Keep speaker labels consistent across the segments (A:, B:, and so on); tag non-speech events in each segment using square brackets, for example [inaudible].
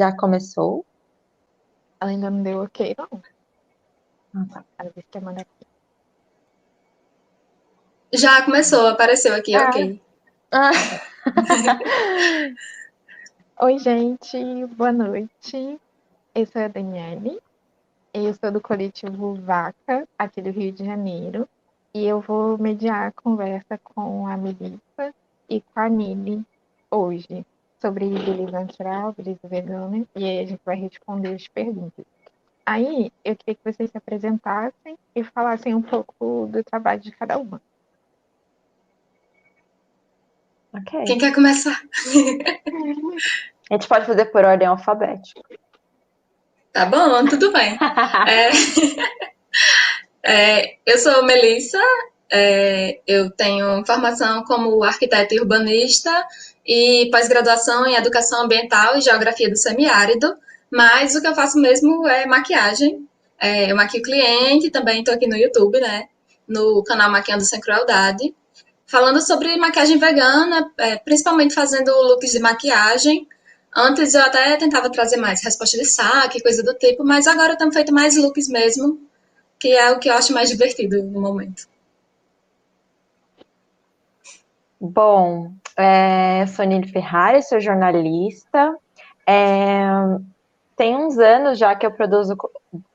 A: Já começou?
B: Ela ainda não deu ok, não.
A: Ah, tá.
B: Ela disse que ia mandar aqui.
C: Já começou, apareceu aqui,
B: Ah.
C: ok.
A: Ah, [laughs]
B: Oi, gente, boa noite. Eu sou a Daniele. Eu sou do coletivo Vaca, aqui do Rio de Janeiro. E eu vou mediar a conversa com a Melissa e com a Nili hoje sobre beleza natural, beleza vegana. E aí a gente vai responder as perguntas. Aí eu queria que vocês se apresentassem e falassem um pouco do trabalho de cada uma.
A: ok.
C: Quem quer começar?
A: A gente pode fazer por ordem alfabética.
C: Tá bom, tudo bem. [laughs] É, é, eu sou Melissa, é, eu tenho formação como arquiteta e urbanista e pós-graduação em educação ambiental e geografia do semiárido, mas o que eu faço mesmo é maquiagem. É, eu maquio cliente, também estou aqui no YouTube, né? No canal Maquiando Sem Crueldade, falando sobre maquiagem vegana, é, principalmente fazendo looks de maquiagem. Antes eu até tentava trazer mais resposta de saque, coisa do tipo, mas agora eu tenho feito mais looks mesmo, que é o que eu acho mais divertido no momento.
A: Bom, é, Nili Ferrari, sou jornalista. É, tem uns anos já que eu produzo,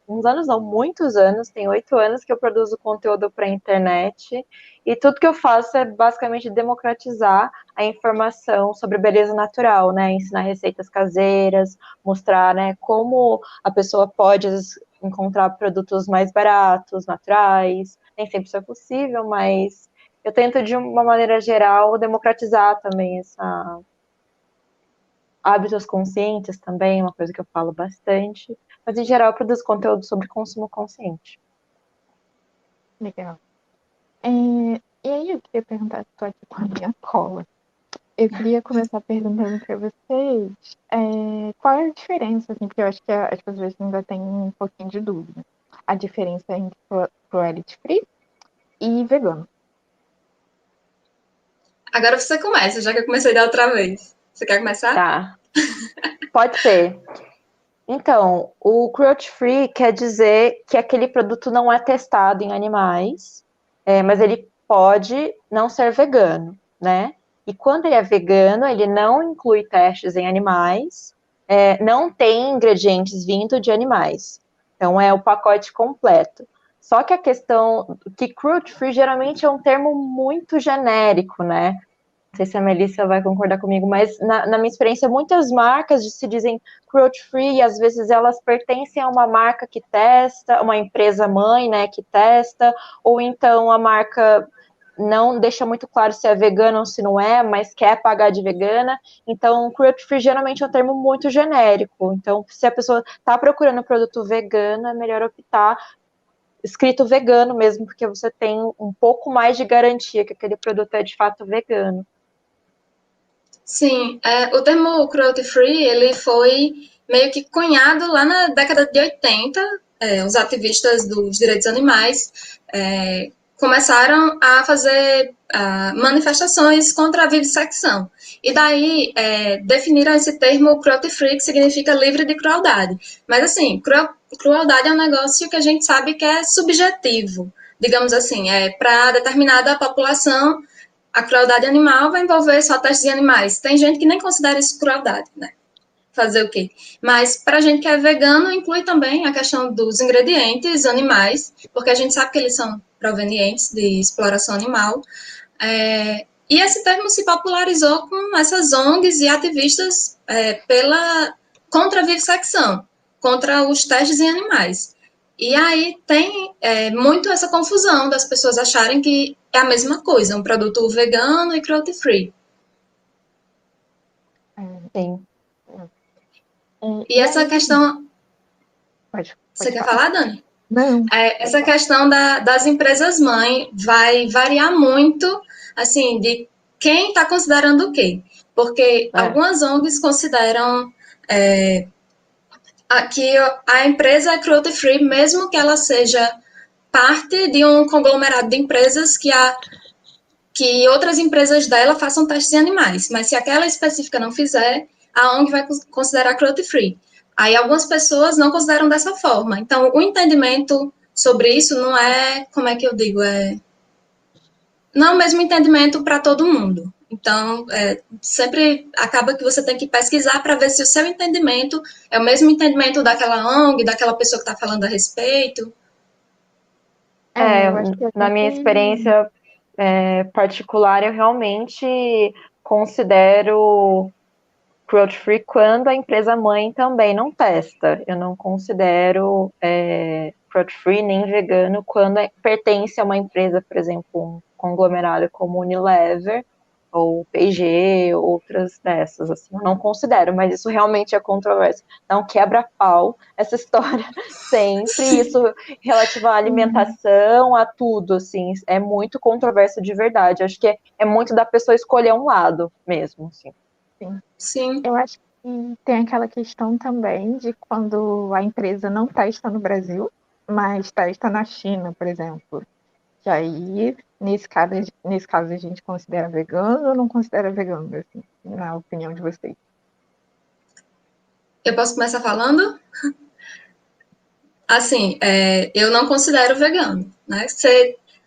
A: uns anos não, muitos anos, tem oito anos que eu produzo conteúdo para a internet. E tudo que eu faço é basicamente democratizar a informação sobre beleza natural, né? Ensinar receitas caseiras, mostrar, né, como a pessoa pode encontrar produtos mais baratos, naturais. Nem sempre isso é possível, mas eu tento, de uma maneira geral, democratizar também essa hábitos conscientes também, uma coisa que eu falo bastante. Mas, em geral, eu produzo conteúdo sobre consumo consciente.
B: Legal. É, e aí eu queria perguntar, estou aqui com a minha cola. Eu queria começar perguntando para vocês é, qual é a diferença, assim, porque eu acho que as pessoas ainda têm um pouquinho de dúvida. A diferença entre cru- cruelty free e vegano.
C: Agora você começa, já que eu comecei da outra vez. Você quer começar?
A: Tá. Pode ser. Então, o cruelty free quer dizer que aquele produto não é testado em animais, é, mas ele pode não ser vegano, né? E quando ele é vegano, ele não inclui testes em animais, é, não tem ingredientes vindo de animais. Então, é o pacote completo. Só que a questão que cruelty free geralmente é um termo muito genérico, né? Não sei se a Melissa vai concordar comigo, mas na, na minha experiência, muitas marcas se dizem cruelty free e às vezes elas pertencem a uma marca que testa, uma empresa mãe, né, que testa, ou então a marca não deixa muito claro se é vegana ou se não é, mas quer pagar de vegana. Então, cruelty free geralmente é um termo muito genérico. Então, se a pessoa está procurando um produto vegano, é melhor optar escrito vegano mesmo, porque você tem um pouco mais de garantia que aquele produto é de fato vegano.
C: Sim, é, o termo cruelty free, ele foi meio que cunhado lá na década de 80. É, os ativistas dos direitos animais é, começaram a fazer manifestações contra a vivissecção. E daí é, definiram esse termo cruelty free, que significa livre de crueldade. Mas assim, cruel- crueldade é um negócio que a gente sabe que é subjetivo, digamos assim, é para determinada população a crueldade animal vai envolver só testes em animais. Tem gente que nem considera isso crueldade, né? Fazer o quê? Mas para a gente que é vegano, inclui também a questão dos ingredientes animais, porque a gente sabe que eles são provenientes de exploração animal. É, e esse termo se popularizou com essas ONGs e ativistas é, pela contra a contra os testes em animais. E aí tem é, muito essa confusão das pessoas acharem que é a mesma coisa, um produto vegano e cruelty free.
A: Sim.
C: E essa questão.
B: Pode,
C: Você
B: pode
C: quer falar, Dani?
B: Não,
C: É, essa questão da- das empresas mãe vai variar muito, assim, de quem está considerando o quê. Porque
A: É.
C: algumas ONGs consideram é, a- que a empresa é cruelty free, mesmo que ela seja parte de um conglomerado de empresas que, a, que outras empresas dela façam testes em animais. Mas se aquela específica não fizer, a ONG vai considerar cruelty free. Aí algumas pessoas não consideram dessa forma. Então, o entendimento sobre isso não é, como é que eu digo, é não é o mesmo entendimento para todo mundo. Então, é, sempre acaba que você tem que pesquisar para ver se o seu entendimento é o mesmo entendimento daquela ONG, daquela pessoa que está falando a respeito.
A: É, é na minha experiência é, particular, eu realmente considero cruelty free quando a empresa mãe também não testa. Eu não considero é, cruelty free nem vegano quando é, pertence a uma empresa, por exemplo, um conglomerado como Unilever ou P&G, outras dessas, assim, eu não considero, mas isso realmente é controverso. Não quebra pau essa [laughs] história sempre, isso relativo à alimentação, a tudo, assim, é muito controverso de verdade. Acho que é, é muito da pessoa escolher um lado mesmo, assim.
B: Sim. Sim. Eu acho que tem aquela questão também de quando a empresa não testa no Brasil, mas testa na China, por exemplo. Que aí, nesse caso, nesse caso a gente considera vegano ou não considera vegano, assim, na opinião de vocês?
C: Eu posso começar falando? [laughs] Assim, é, eu não considero vegano, né?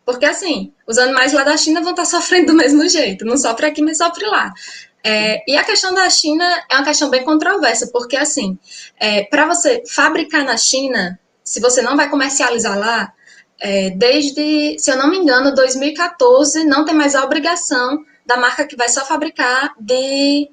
C: Porque, assim, os animais lá da China vão estar sofrendo do mesmo jeito, não sofre aqui, mas sofre lá. É, e a questão da China é uma questão bem controversa, porque, assim, é, para você fabricar na China, se você não vai comercializar lá, é, desde, se eu não me engano, 2014, não tem mais a obrigação da marca que vai só fabricar de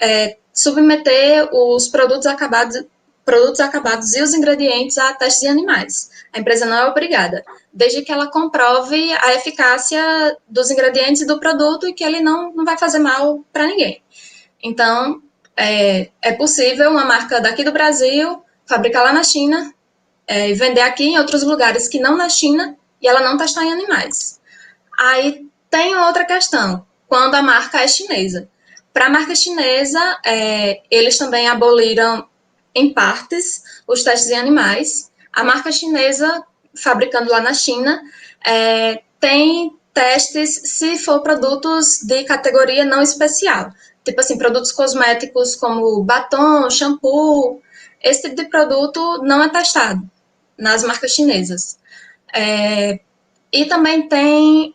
C: é, submeter os produtos acabados, produtos acabados e os ingredientes a testes de animais. A empresa não é obrigada, desde que ela comprove a eficácia dos ingredientes do produto e que ele não, não vai fazer mal para ninguém. Então, é, é possível uma marca daqui do Brasil fabricar lá na China é, vender aqui em outros lugares que não na China e ela não testar em animais. Aí tem outra questão, quando a marca é chinesa. Para a marca chinesa, é, eles também aboliram em partes os testes em animais a marca chinesa, fabricando lá na China, é, tem testes se for produtos de categoria não especial. Tipo assim, produtos cosméticos como batom, shampoo, esse tipo de produto não é testado nas marcas chinesas. É, e também tem,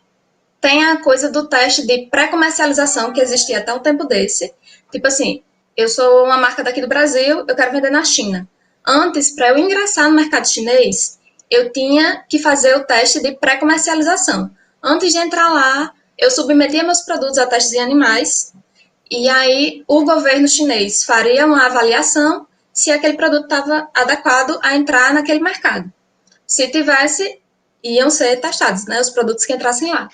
C: tem a coisa do teste de pré-comercialização que existia até um tempo desse. Tipo assim, eu sou uma marca daqui do Brasil, eu quero vender na China. Antes, para eu ingressar no mercado chinês, eu tinha que fazer o teste de pré-comercialização. Antes de entrar lá, eu submetia meus produtos a testes em animais, e aí o governo chinês faria uma avaliação se aquele produto estava adequado a entrar naquele mercado. Se tivesse, iam ser testados, né, os produtos que entrassem lá.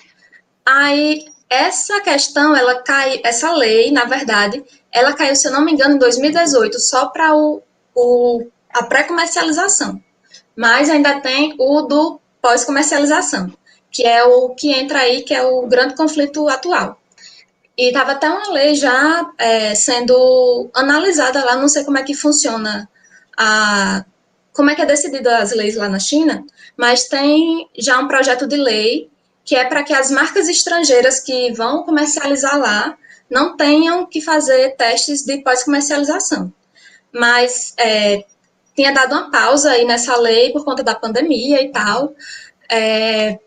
C: Aí essa questão, ela cai, essa lei, na verdade, ela caiu, se eu não me engano, em 2018, só para o, o a pré-comercialização. Mas ainda tem o do pós-comercialização, que é o que entra aí, que é o grande conflito atual. E estava até uma lei já é, sendo analisada lá, não sei como é que funciona a. Como é que é decidida as leis lá na China, mas tem já um projeto de lei que é para que as marcas estrangeiras que vão comercializar lá não tenham que fazer testes de pós-comercialização. Mas é, tinha dado uma pausa aí nessa lei por conta da pandemia e tal. É...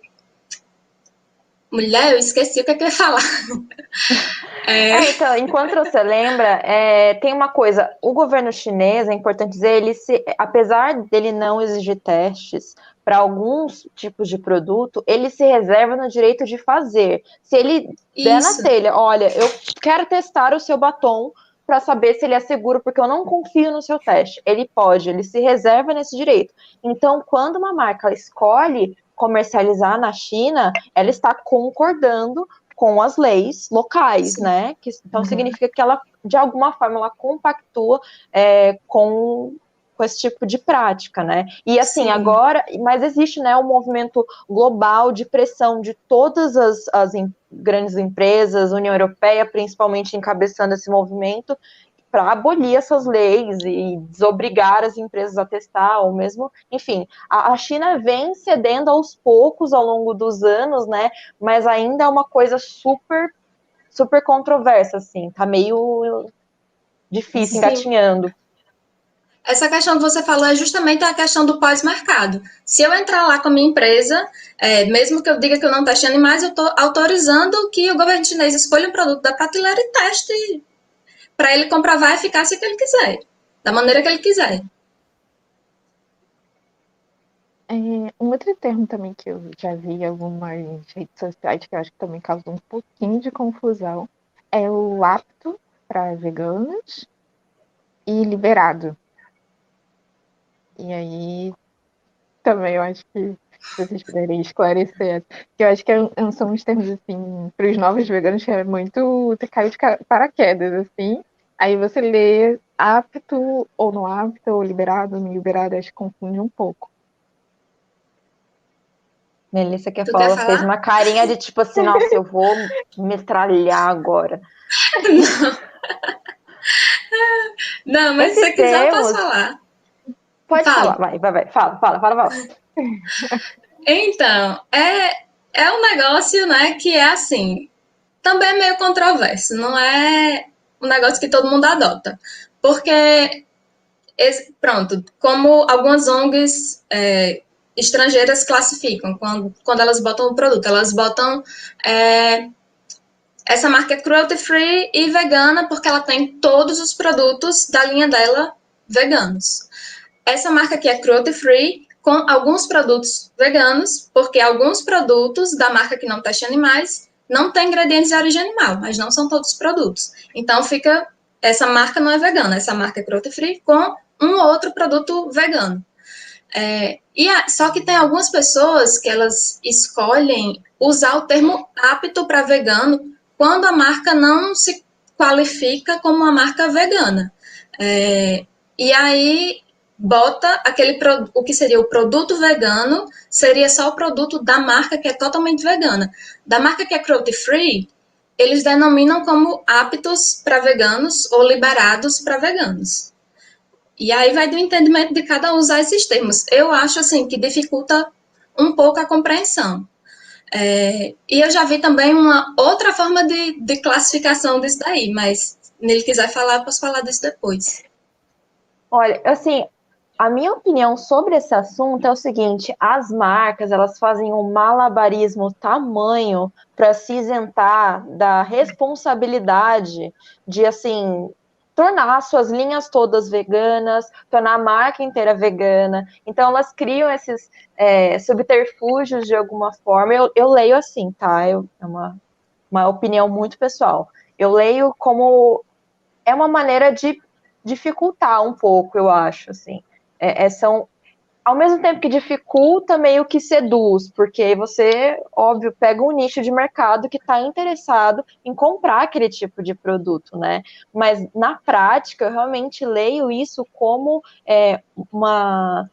C: Mulher, eu esqueci o que, é que eu ia falar.
A: É... [laughs] É, então, enquanto você lembra, é, tem uma coisa, o governo chinês, é importante dizer, ele se, apesar dele não exigir testes para alguns tipos de produto, ele se reserva no direito de fazer. Se ele Isso. der na telha, olha, eu quero testar o seu batom para saber se ele é seguro, porque eu não confio no seu teste. Ele pode, ele se reserva nesse direito. Então, quando uma marca escolhe comercializar na China, ela está concordando com as leis locais, Sim. né? Que, então uhum. significa que ela, de alguma forma, ela compactua é, com com esse tipo de prática, né? E assim, Sim. agora, mas existe, né, um movimento global de pressão de todas as, as em, grandes empresas, União Europeia principalmente encabeçando esse movimento, para abolir essas leis e desobrigar as empresas a testar, ou mesmo, enfim, a, a, China vem cedendo aos poucos ao longo dos anos, né? Mas ainda é uma coisa super, super controversa, assim, tá meio difícil, engatinhando.
C: Essa questão que você falou é justamente a questão do pós-mercado. Se eu entrar lá com a minha empresa, é, mesmo que eu diga que eu não teste animais, eu estou autorizando que o governo chinês escolha um produto da prateleira e teste para ele comprovar a eficácia que ele quiser, da maneira que ele quiser.
B: É, um outro termo também que eu já vi em algumas redes sociais que eu acho que também causou um pouquinho de confusão é o apto para veganos e liberado. E aí também eu acho que vocês puderem esclarecer, que eu acho que é é são uns termos assim, para os novos veganos que é muito ter caído de paraquedas, assim. Aí você lê apto ou não apto, ou liberado ou não liberado, acho que confunde um pouco.
A: Melissa quer falar, quer falar? fez uma carinha de tipo assim, [laughs] nossa, eu vou metralhar agora.
C: Não, [laughs] não mas se você quiser, eu posso falar.
A: Pode fala. falar, vai, vai, vai. Fala, fala, fala, fala.
C: Então, é, é um negócio, né, que é assim, também é meio controverso, não é um negócio que todo mundo adota. Porque, pronto, como algumas ONGs é, estrangeiras classificam quando, quando elas botam o produto, elas botam é, essa marca é cruelty free e vegana porque ela tem todos os produtos da linha dela veganos. Essa marca aqui é cruelty free com alguns produtos veganos, porque alguns produtos da marca que não teste animais não tem ingredientes de origem animal, mas não são todos os produtos. Então fica essa marca não é vegana, essa marca é cruelty free com um outro produto vegano. É, e a, só que tem algumas pessoas que elas escolhem usar o termo apto para vegano quando a marca não se qualifica como uma marca vegana. É, e aí bota aquele o que seria o produto vegano seria só o produto da marca que é totalmente vegana. Da marca que é cruelty free, eles denominam como aptos para veganos ou liberados para veganos. E aí vai do entendimento de cada um usar esses termos. Eu acho assim que dificulta um pouco a compreensão. É, e eu já vi também uma outra forma de, de classificação disso daí, mas se ele quiser falar, posso falar disso depois.
A: Olha, assim, a minha opinião sobre esse assunto é o seguinte: as marcas elas fazem um malabarismo tamanho para se isentar da responsabilidade de assim tornar suas linhas todas veganas, tornar a marca inteira vegana. Então elas criam esses é, subterfúgios de alguma forma. Eu, eu leio assim, tá? Eu, é uma, uma opinião muito pessoal. Eu leio como é uma maneira de dificultar um pouco, eu acho, assim. É, é, são ao mesmo tempo que dificulta, meio que seduz, porque você, óbvio, pega um nicho de mercado que está interessado em comprar aquele tipo de produto, né? Mas na prática, eu realmente leio isso como é, uma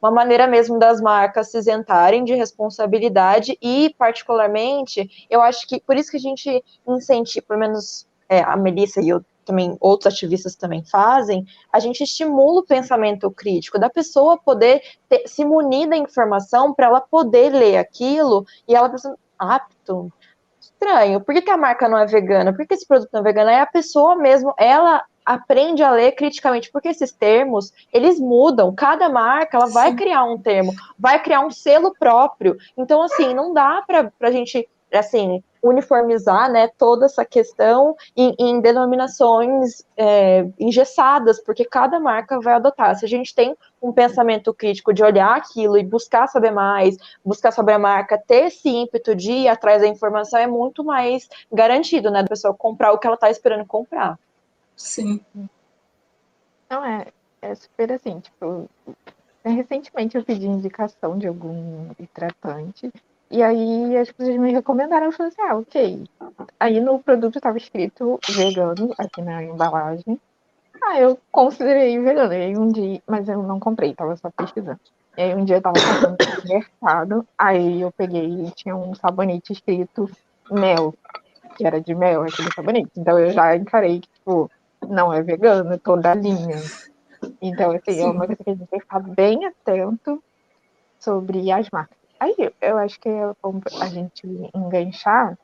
A: uma maneira mesmo das marcas se isentarem de responsabilidade e, particularmente, eu acho que por isso que a gente incentiva, pelo menos é, a Melissa e eu também outros ativistas também fazem, a gente estimula o pensamento crítico da pessoa poder ter, se munir da informação para ela poder ler aquilo e ela pensa, apto, estranho, por que, que, a marca não é vegana? Por que esse produto não é vegano? Aí a pessoa mesmo, ela aprende a ler criticamente, porque esses termos, eles mudam, cada marca, ela vai Sim. criar um termo, vai criar um selo próprio, então assim, não dá para a gente, assim, uniformizar né, toda essa questão em, em denominações é, engessadas, porque cada marca vai adotar. Se a gente tem um pensamento crítico de olhar aquilo e buscar saber mais, buscar sobre a marca, ter esse ímpeto de ir atrás da informação, é muito mais garantido, né, da pessoa comprar o que ela está esperando comprar.
C: Sim.
B: Não, é, é super assim, tipo, recentemente eu pedi indicação de algum hidratante e aí as pessoas me recomendaram, eu falei assim, ah, ok. Aí no produto estava escrito vegano, aqui na embalagem. Ah, eu considerei vegano. E aí um dia, mas eu não comprei, tava só pesquisando. E aí um dia eu tava passando no [coughs] mercado, aí eu peguei e tinha um sabonete escrito mel, que era de mel, aquele sabonete. Então eu já encarei que, tipo, não é vegano, toda a linha. Então, assim, Sim. é uma coisa que a gente tem que ficar bem atento sobre as marcas. Aí eu acho que é bom a gente enganchar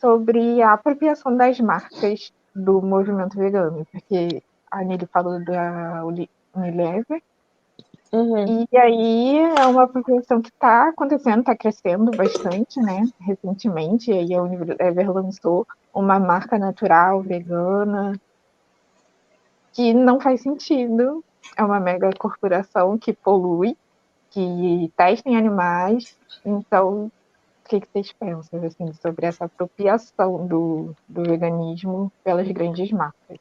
B: sobre a apropriação das marcas do movimento vegano, porque a Nili falou da Unilever, Uhum. E aí é uma população que está acontecendo, está crescendo bastante, né? Recentemente, aí a Unilever lançou uma marca natural, vegana, que não faz sentido. É uma mega corporação que polui, que testa em animais. Então, o que, que vocês pensam assim, sobre essa apropriação do, do veganismo pelas grandes marcas?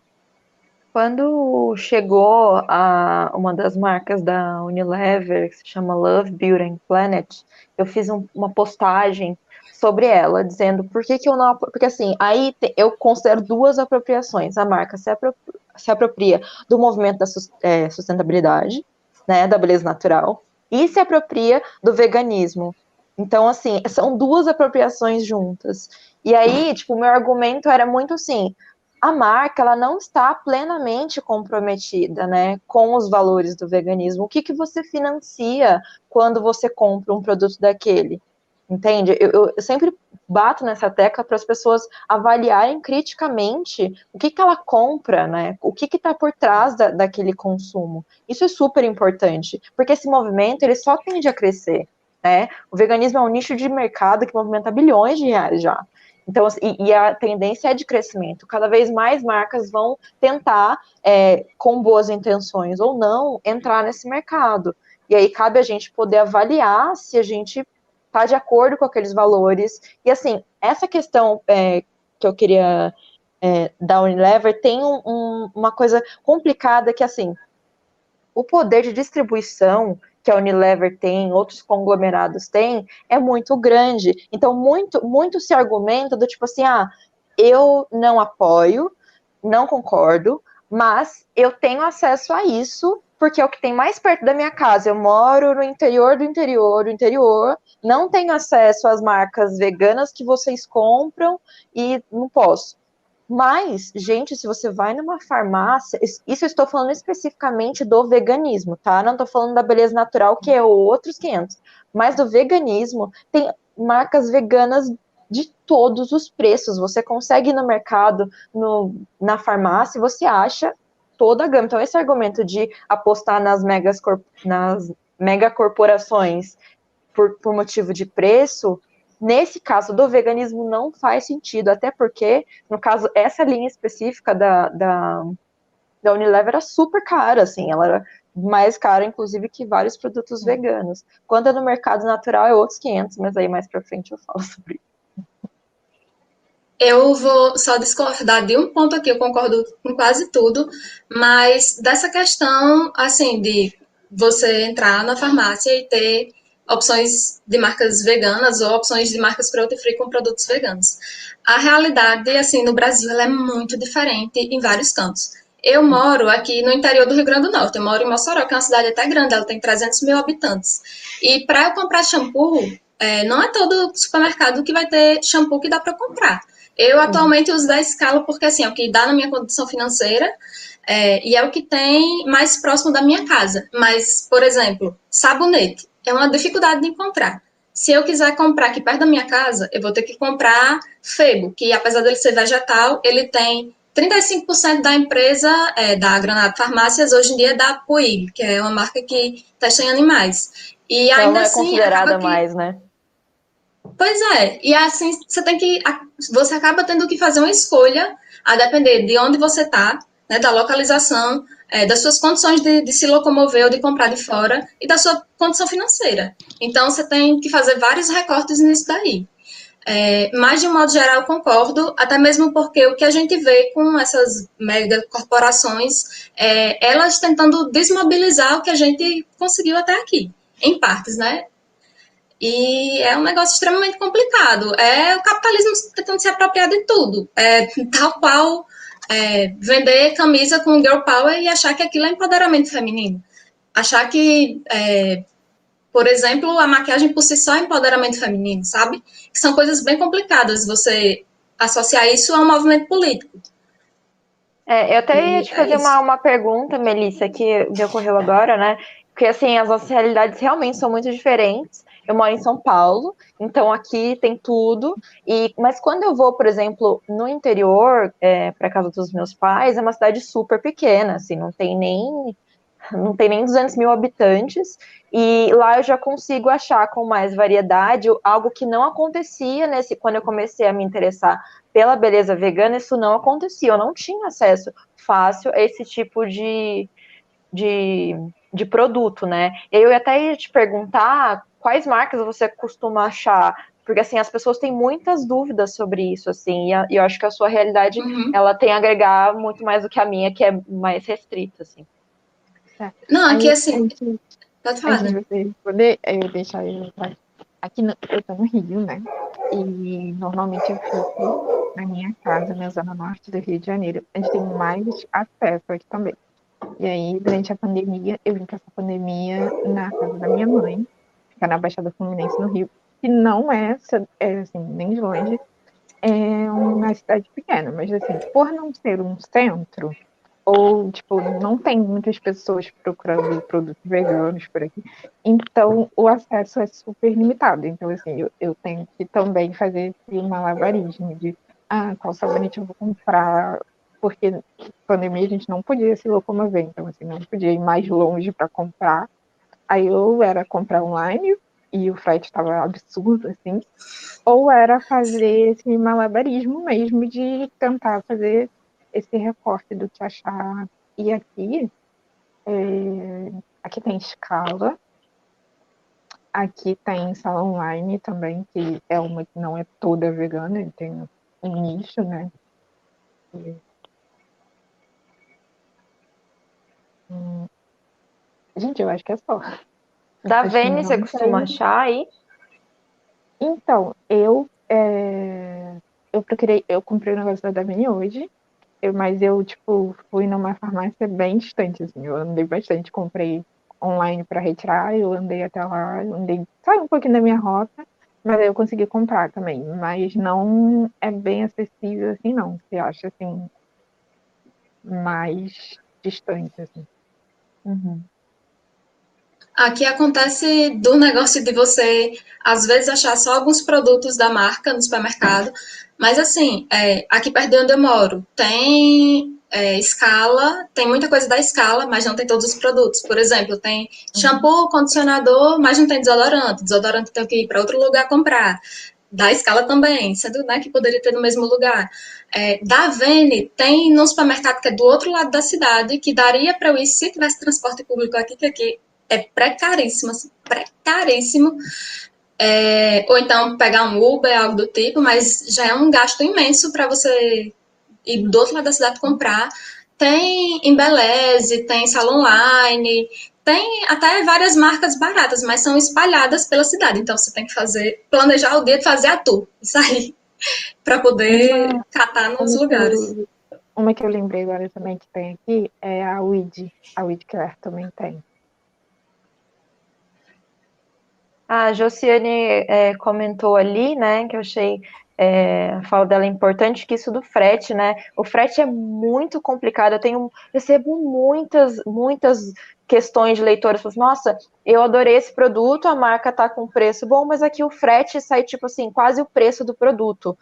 A: Quando chegou a uma das marcas da Unilever, que se chama Love, Beauty and Planet, eu fiz um, uma postagem sobre ela, dizendo por que, que eu não. Porque assim, aí eu considero duas apropriações. A marca se, apropria, se apropria do movimento da é, sustentabilidade, né, da beleza natural, e se apropria do veganismo. Então, assim, são duas apropriações juntas. E aí, tipo, meu argumento era muito assim: a marca ela não está plenamente comprometida né, com os valores do veganismo. O que, que você financia quando você compra um produto daquele? Entende? Eu, eu sempre bato nessa tecla para as pessoas avaliarem criticamente o que, que ela compra, né? O que está por trás da, daquele consumo. Isso é super importante, porque esse movimento ele só tende a crescer. Né? O veganismo é um nicho de mercado que movimenta bilhões de reais já. Então, assim, e, e, a tendência é de crescimento. Cada vez mais marcas vão tentar, é, com boas intenções ou não, entrar nesse mercado. E aí cabe a gente poder avaliar se a gente está de acordo com aqueles valores. E assim, essa questão é, que eu queria é, da Unilever tem um, um, uma coisa complicada que assim, o poder de distribuição que a Unilever tem, outros conglomerados têm, é muito grande. Então, muito, muito se argumenta do tipo assim, ah, eu não apoio, não concordo, mas eu tenho acesso a isso porque é o que tem mais perto da minha casa. Eu moro no interior do interior do interior, não tenho acesso às marcas veganas que vocês compram e não posso. Mas, gente, se você vai numa farmácia, isso eu estou falando especificamente do veganismo, tá? Não estou falando da beleza natural, que é outros 500. Mas do veganismo, tem marcas veganas de todos os preços. Você consegue ir no mercado, no, na farmácia, você acha toda a gama. Então, esse argumento de apostar nas megas nas megacorporações por, por motivo de preço Nesse caso do veganismo não faz sentido, até porque, no caso, essa linha específica da, da, da Unilever era super cara, assim, ela era mais cara, inclusive, que vários produtos veganos. Quando é no mercado natural é outros 500, mas aí mais para frente eu falo [laughs] sobre isso.
C: Eu vou só discordar de um ponto aqui, eu concordo com quase tudo, mas dessa questão, assim, de você entrar na farmácia e ter opções de marcas veganas ou opções de marcas cruelty-free com produtos veganos. A realidade, assim, no Brasil, ela é muito diferente em vários cantos. Eu moro aqui no interior do Rio Grande do Norte, eu moro em Mossoró, que é uma cidade até grande, ela tem 300 mil habitantes. E para eu comprar shampoo, é, não é todo supermercado que vai ter shampoo que dá para comprar. Eu atualmente uso da escala porque assim, é o que dá na minha condição financeira é, e é o que tem mais próximo da minha casa. Mas, por exemplo, sabonete é uma dificuldade de encontrar. Se eu quiser comprar aqui perto da minha casa, eu vou ter que comprar Febo, que apesar dele ser vegetal, ele tem 35% da empresa, é, da Granada Farmácias, hoje em dia é da Puig, que é uma marca que testa em animais.
A: E então ainda não é assim, considerada que... mais, né?
C: Pois é, e assim você tem que. Você acaba tendo que fazer uma escolha a depender de onde você está, né, da localização, é, das suas condições de, de, se locomover ou de comprar de fora e da sua condição financeira. Então, você tem que fazer vários recortes nisso daí. É, mas, de um modo geral, concordo, até mesmo porque o que a gente vê com essas mega corporações é elas tentando desmobilizar o que a gente conseguiu até aqui, em partes, né? E é um negócio extremamente complicado. É o capitalismo tentando se apropriar de tudo. É [laughs] tal qual é, vender camisa com girl power e achar que aquilo é empoderamento feminino. Achar que, é, por exemplo, a maquiagem por si só é empoderamento feminino, sabe? São coisas bem complicadas você associar isso a um movimento político.
A: É, eu até ia te fazer é uma, uma pergunta, Melissa, que me ocorreu agora, né? Porque, assim, as nossas realidades realmente são muito diferentes. Eu moro em São Paulo, então aqui tem tudo. E mas quando eu vou, por exemplo, no interior, é, para casa dos meus pais, é uma cidade super pequena, assim, não tem nem não tem nem 200 mil habitantes, e lá eu já consigo achar com mais variedade algo que não acontecia nesse quando eu comecei a me interessar pela beleza vegana, isso não acontecia, eu não tinha acesso fácil a esse tipo de, de, de produto, né? Eu até ia te perguntar quais marcas você costuma achar, porque assim, as pessoas têm muitas dúvidas sobre isso, assim, e, eu acho que a sua realidade, uhum. ela tem a agregar muito mais do que a minha, que é mais restrita, assim.
C: Tá. Não, aqui assim. Pode falar. Antes
B: de você responder, eu deixar eu Aqui no, eu tô no Rio, né? E normalmente eu fico na minha casa, na zona norte do Rio de Janeiro. A gente tem mais acesso aqui também. E aí, durante a pandemia, eu vim passar a pandemia na casa da minha mãe, na Baixada Fluminense, no Rio, que não é, é assim, nem de longe, é uma cidade pequena, mas assim, por não ser um centro, ou tipo não tem muitas pessoas procurando produtos veganos por aqui então o acesso é super limitado. Então assim eu, eu tenho que também fazer esse malabarismo de ah qual sabonete eu vou comprar? Porque pandemia a gente não podia se locomover então assim não podia ir mais longe para comprar aí eu era comprar online e o frete estava absurdo assim ou era fazer esse malabarismo mesmo de tentar fazer esse recorte do que achar. E aqui, é, aqui tem escala, aqui tem sala online também, que é uma que não é toda vegana, tem um nicho, né? E, hum, gente, eu acho que é só.
A: Da Vene, você costuma achar aí?
B: Então, eu é, eu procurei, eu comprei o negócio da Davine hoje, eu, mas eu, tipo, fui numa farmácia bem distante, assim. Eu andei bastante, comprei online para retirar, eu andei até lá, andei, saí um pouquinho da minha rota, mas aí eu consegui comprar também. Mas não é bem acessível assim, não. Você acha, assim, mais distante, assim.
A: Uhum.
C: Aqui acontece do negócio de você, às vezes, achar só alguns produtos da marca no supermercado, mas assim, é, aqui perto de onde eu moro, tem é, escala, tem muita coisa da escala, mas não tem todos os produtos. Por exemplo, tem shampoo, condicionador, mas não tem desodorante. Desodorante tem que ir para outro lugar comprar. Da escala também, sendo né, que poderia ter no mesmo lugar. É, da Vene tem num supermercado que é do outro lado da cidade, que daria para eu ir se tivesse transporte público aqui, que aqui é precaríssimo, assim, precaríssimo. É, ou então pegar um Uber, algo do tipo, mas já é um gasto imenso para você ir do outro lado da cidade comprar. Tem Embeleze, tem Salon Online, tem até várias marcas baratas, mas são espalhadas pela cidade. Então você tem que fazer, planejar o dia de fazer a tour, sair [laughs] para poder uma, catar nos uma lugares.
B: Que, uma que eu lembrei agora também que tem aqui é a Weed. A Weed Care também tem.
A: A Josiane é, comentou ali, né, que eu achei é, a fala dela importante, que isso do frete, né? O frete é muito complicado. Eu tenho, recebo muitas, muitas questões de leitores, assim, nossa, eu adorei esse produto, a marca tá com preço bom, mas aqui o frete sai tipo assim, quase o preço do produto.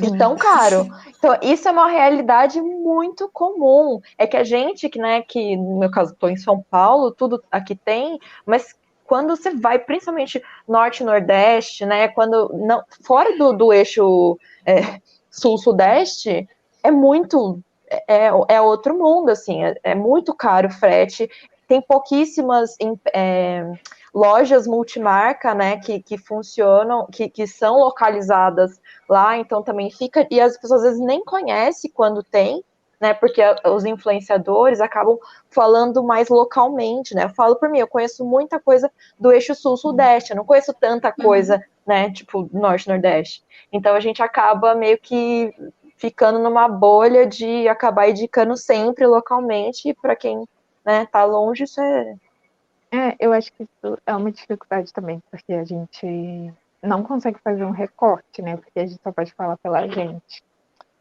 A: De tão caro. Então, isso é uma realidade muito comum. É que a gente, que, né, que no meu caso, estou em São Paulo, tudo aqui tem, mas quando você vai, principalmente norte nordeste, né? Quando não fora do, do eixo é, sul-sudeste, é muito é, é outro mundo, assim, é, é muito caro o frete. Tem pouquíssimas é, lojas multimarca, né, que, que funcionam, que, que são localizadas lá, então também fica, e as pessoas às vezes nem conhecem quando tem, né? Porque os influenciadores acabam falando mais localmente, né? Eu falo por mim, eu conheço muita coisa do eixo sul-sudeste, eu não conheço tanta coisa, uhum. né? Tipo, norte-nordeste. Então a gente acaba meio que ficando numa bolha de acabar indicando sempre localmente, e para quem né, tá longe, isso é.
B: É, eu acho que isso é uma dificuldade também, porque a gente não consegue fazer um recorte, né? Porque a gente só pode falar pela gente.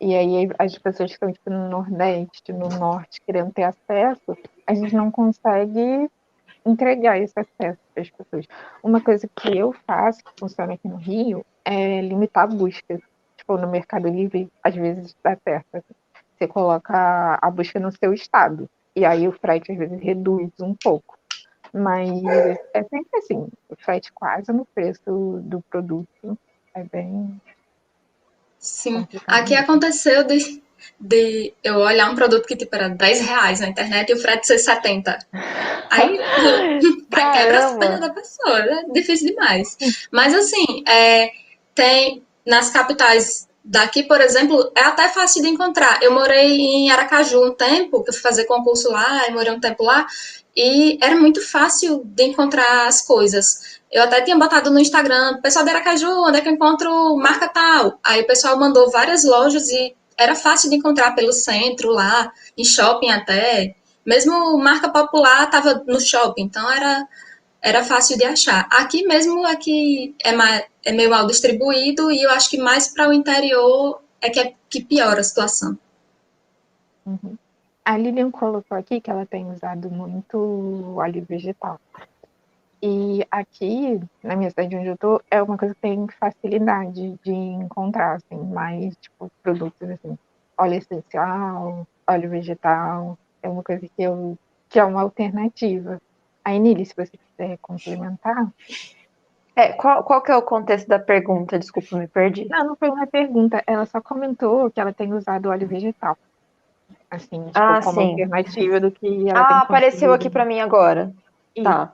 B: E aí as pessoas que estão tipo, no Nordeste, no Norte, querendo ter acesso, a gente não consegue entregar esse acesso para as pessoas. Uma coisa que eu faço, que funciona aqui no Rio, é limitar buscas. Tipo, no Mercado Livre, às vezes dá certo. Você coloca a busca no seu estado. E aí o frete, às vezes, reduz um pouco. Mas é sempre assim, o frete quase no preço do produto. É bem.
C: Sim. Aqui aconteceu de, de eu olhar um produto que tipo era 10 reais na internet e o frete ser 70. Aí, [laughs] aí quebra as pernas da pessoa, é difícil demais. Mas assim, é, tem nas capitais daqui, por exemplo, é até fácil de encontrar. Eu morei em Aracaju um tempo, que eu fui fazer concurso lá, e morei um tempo lá, e era muito fácil de encontrar as coisas. Eu até tinha botado no Instagram, pessoal de Aracaju, onde é que eu encontro marca tal? Aí o pessoal mandou várias lojas e era fácil de encontrar pelo centro lá, em shopping até. Mesmo marca popular estava no shopping, então era, era fácil de achar. Aqui mesmo aqui é, mais, é meio mal distribuído e eu acho que mais para o interior é que, é que piora a situação.
B: Uhum. A Lilian colocou aqui que ela tem usado muito óleo vegetal. E aqui, na minha cidade onde eu tô, é uma coisa que tem facilidade de encontrar, assim, mais, tipo, produtos, assim, óleo essencial, óleo vegetal, é uma coisa que eu, que é uma alternativa. Aí, Nili, se você quiser complementar.
A: É, qual, qual que é o contexto da pergunta? Desculpa, me perdi.
B: Não, não foi uma pergunta. Ela só comentou que ela tem usado óleo vegetal. Assim, tipo,
A: Ah,
B: como
A: sim.
B: alternativa do que ela
A: Ah,
B: tem
A: apareceu aqui para mim agora.
B: Isso.
A: Tá.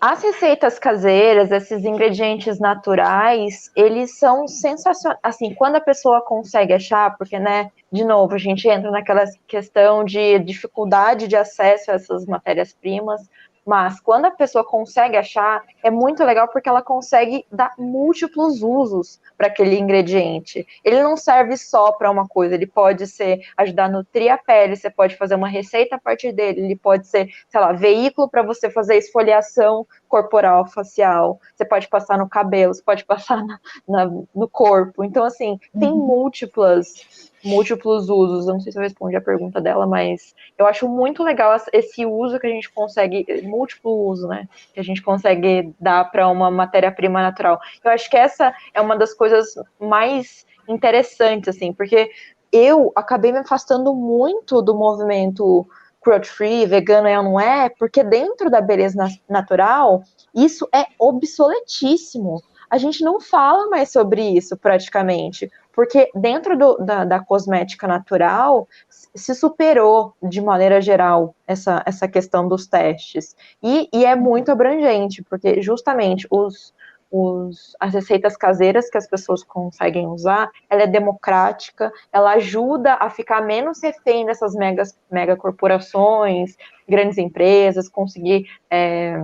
A: As receitas caseiras, esses ingredientes naturais, eles são sensacionais. Assim, quando a pessoa consegue achar, porque, né, de novo, a gente entra naquela questão de dificuldade de acesso a essas matérias-primas, mas quando a pessoa consegue achar, é muito legal porque ela consegue dar múltiplos usos para aquele ingrediente. Ele não serve só para uma coisa, ele pode ser ajudar a nutrir a pele, você pode fazer uma receita a partir dele, ele pode ser, sei lá, veículo para você fazer esfoliação corporal, facial, você pode passar no cabelo, você pode [laughs] passar na, na- no corpo. Então, assim, tem
B: Uhum.
A: múltiplas múltiplos usos. Eu não sei se eu respondi a pergunta dela, mas eu acho muito legal esse uso que a gente consegue, múltiplo uso, né? Que a gente consegue dar para uma matéria-prima natural. Eu acho que essa é uma das coisas mais interessantes, assim, porque eu acabei me afastando muito do movimento cruelty free, vegano é ou não é, porque dentro da beleza na- natural, isso é obsoletíssimo. A gente não fala mais sobre isso praticamente, porque dentro do- da, da cosmética natural se superou de maneira geral essa, essa questão dos testes. E, e é muito abrangente, porque justamente os, os, as receitas caseiras que as pessoas conseguem usar, ela é democrática, ela ajuda a ficar menos refém dessas megas, mega corporações, grandes empresas, conseguir é,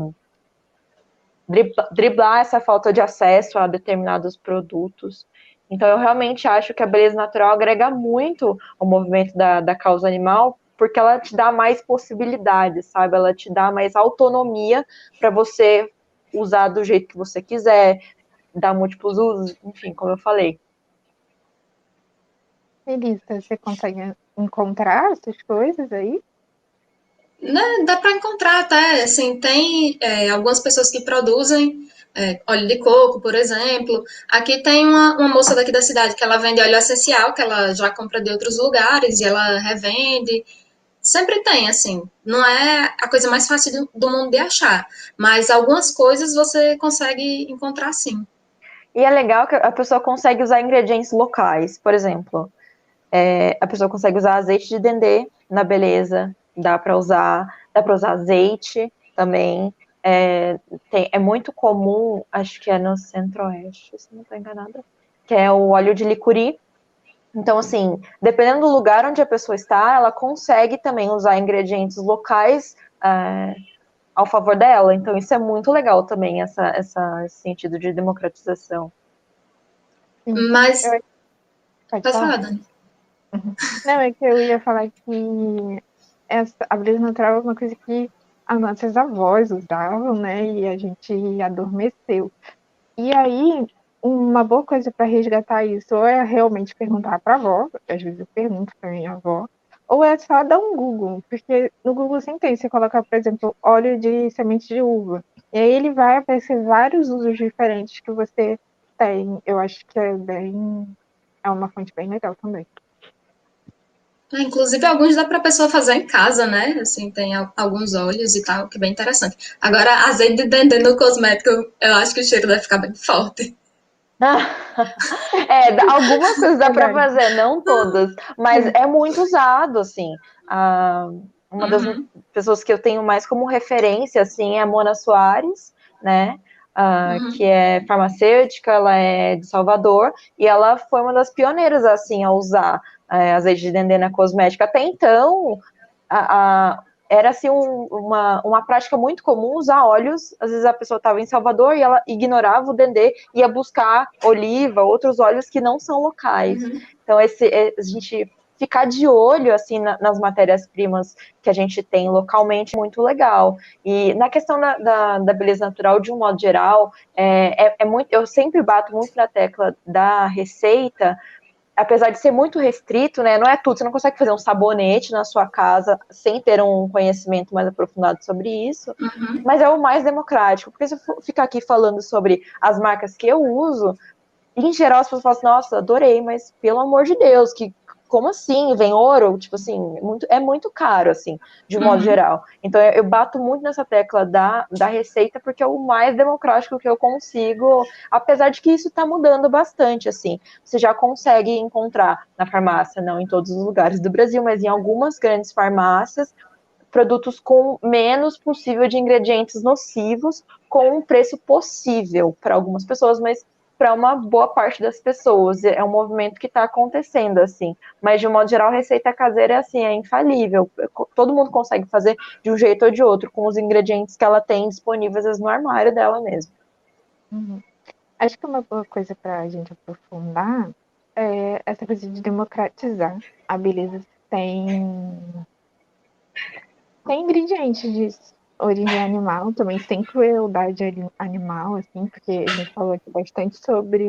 A: dribla- driblar essa falta de acesso a determinados produtos. Então, eu realmente acho que a beleza natural agrega muito ao movimento da, da causa animal, porque ela te dá mais possibilidades, sabe? Ela te dá mais autonomia para você usar do jeito que você quiser, dar múltiplos usos, enfim, como eu falei.
B: Melissa, você consegue encontrar essas coisas aí?
C: Né, dá para encontrar até, assim, tem é, algumas pessoas que produzem é, óleo de coco, por exemplo. Aqui tem uma, uma moça daqui da cidade que ela vende óleo essencial, que ela já compra de outros lugares e ela revende. Sempre tem, assim. Não é a coisa mais fácil do, do mundo de achar, mas algumas coisas você consegue encontrar sim.
A: E é legal que a pessoa consegue usar ingredientes locais, por exemplo, é, a pessoa consegue usar azeite de dendê na beleza, dá para usar, dá para usar azeite também. É, tem- é muito comum, acho que é no centro-oeste, se não estou enganada, que é o óleo de licuri. Então, assim, dependendo do lugar onde a pessoa está, ela consegue também usar ingredientes locais é, ao favor dela. Então, isso é muito legal também, essa, essa, esse sentido de democratização.
C: Mas,
B: Eu-
C: pode
B: Pode falar?
C: falar, Dani.
B: Não, é que eu ia falar que essa, a beleza natural é uma coisa que as nossas avós usavam, né? E a gente adormeceu. E aí, uma boa coisa para resgatar isso ou é realmente perguntar para a avó, às vezes eu pergunto para minha avó, ou é só dar um Google, porque no Google sempre tem, você coloca, por exemplo, óleo de semente de uva, e aí ele vai aparecer vários usos diferentes que você tem. Eu acho que é bem. É uma fonte bem legal também.
C: É, inclusive, alguns dá para a pessoa fazer em casa, né? Assim, tem alguns óleos e tal, que é bem interessante. Agora, azeite de dendê no cosmético, eu acho que o cheiro deve ficar bem forte. [laughs]
A: é, algumas coisas dá para fazer, não todas, mas é muito usado, assim. Ah, uma das uhum. pessoas que eu tenho mais como referência, assim, é a Mona Soares, né? Uh, uhum. que é farmacêutica, ela é de Salvador, e ela foi uma das pioneiras, assim, a usar é, azeite de dendê na cosmética. Até então, a, a, era, assim, um, uma, uma prática muito comum usar óleos, às vezes a pessoa estava em Salvador e ela ignorava o dendê, ia buscar oliva, outros óleos que não são locais. Uhum. Então, esse, é, a gente ficar de olho assim na, nas matérias-primas que a gente tem localmente muito legal. E na questão da, da, da beleza natural, de um modo geral, é, é, é, muito, eu sempre bato muito na tecla da receita, apesar de ser muito restrito, né? Não é tudo, você não consegue fazer um sabonete na sua casa sem ter um conhecimento mais aprofundado sobre isso, uhum. mas é o mais democrático, porque se eu ficar aqui falando sobre as marcas que eu uso, em geral as pessoas falam assim, nossa, adorei, mas pelo amor de Deus, que como assim? Vem ouro? Tipo assim, muito, é muito caro, assim, de um uhum. modo geral. Então eu, eu, bato muito nessa tecla da, da receita, porque é o mais democrático que eu consigo, apesar de que isso está mudando bastante, assim. Você já consegue encontrar na farmácia, não em todos os lugares do Brasil, mas em algumas grandes farmácias, produtos com menos possível de ingredientes nocivos, com um preço possível para algumas pessoas, mas para uma boa parte das pessoas. É um movimento que está acontecendo, assim. Mas, de um modo geral, receita caseira é assim, é infalível. Todo mundo consegue fazer de um jeito ou de outro, com os ingredientes que ela tem disponíveis no armário dela mesmo.
B: Uhum. Acho que uma boa coisa para a gente aprofundar é essa coisa de democratizar. A beleza tem, tem ingredientes disso origem animal, também sem crueldade animal, assim, porque a gente falou aqui bastante sobre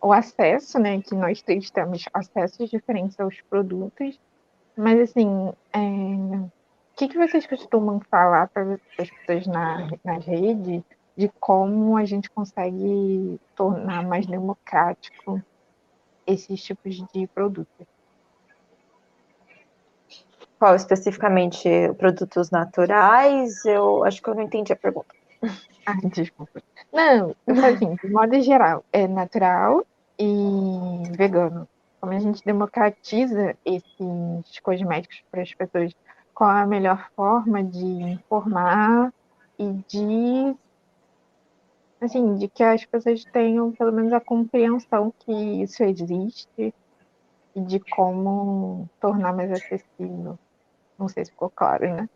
B: o acesso, né, que nós três temos acessos diferentes aos produtos, mas assim, é... o que, que vocês costumam falar para as pessoas na, nas redes de como a gente consegue tornar mais democrático esses tipos de produtos?
A: Qual especificamente? Produtos naturais? Eu acho que eu não entendi a pergunta. [laughs]
B: Ah, desculpa. Não, assim, de modo geral, é natural e vegano. Como a gente democratiza esses cosméticos para as pessoas, qual a melhor forma de informar e de assim, de que as pessoas tenham pelo menos a compreensão que isso existe e de como tornar mais acessível. Não sei se ficou claro, né?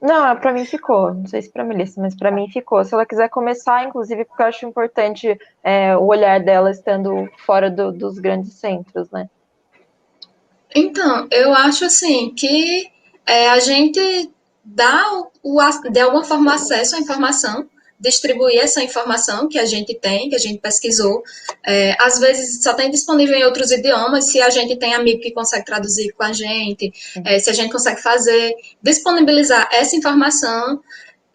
A: Não, para mim ficou. Não sei se para Melissa, mas para mim ficou. Se ela quiser começar, inclusive, porque eu acho importante é, o olhar dela estando fora do, dos grandes centros, né?
C: Então, eu acho assim que é, a gente dá o, o, de alguma forma acesso à informação distribuir essa informação que a gente tem, que a gente pesquisou. É, às vezes só tem disponível em outros idiomas, se a gente tem amigo que consegue traduzir com a gente, é, se a gente consegue fazer, disponibilizar essa informação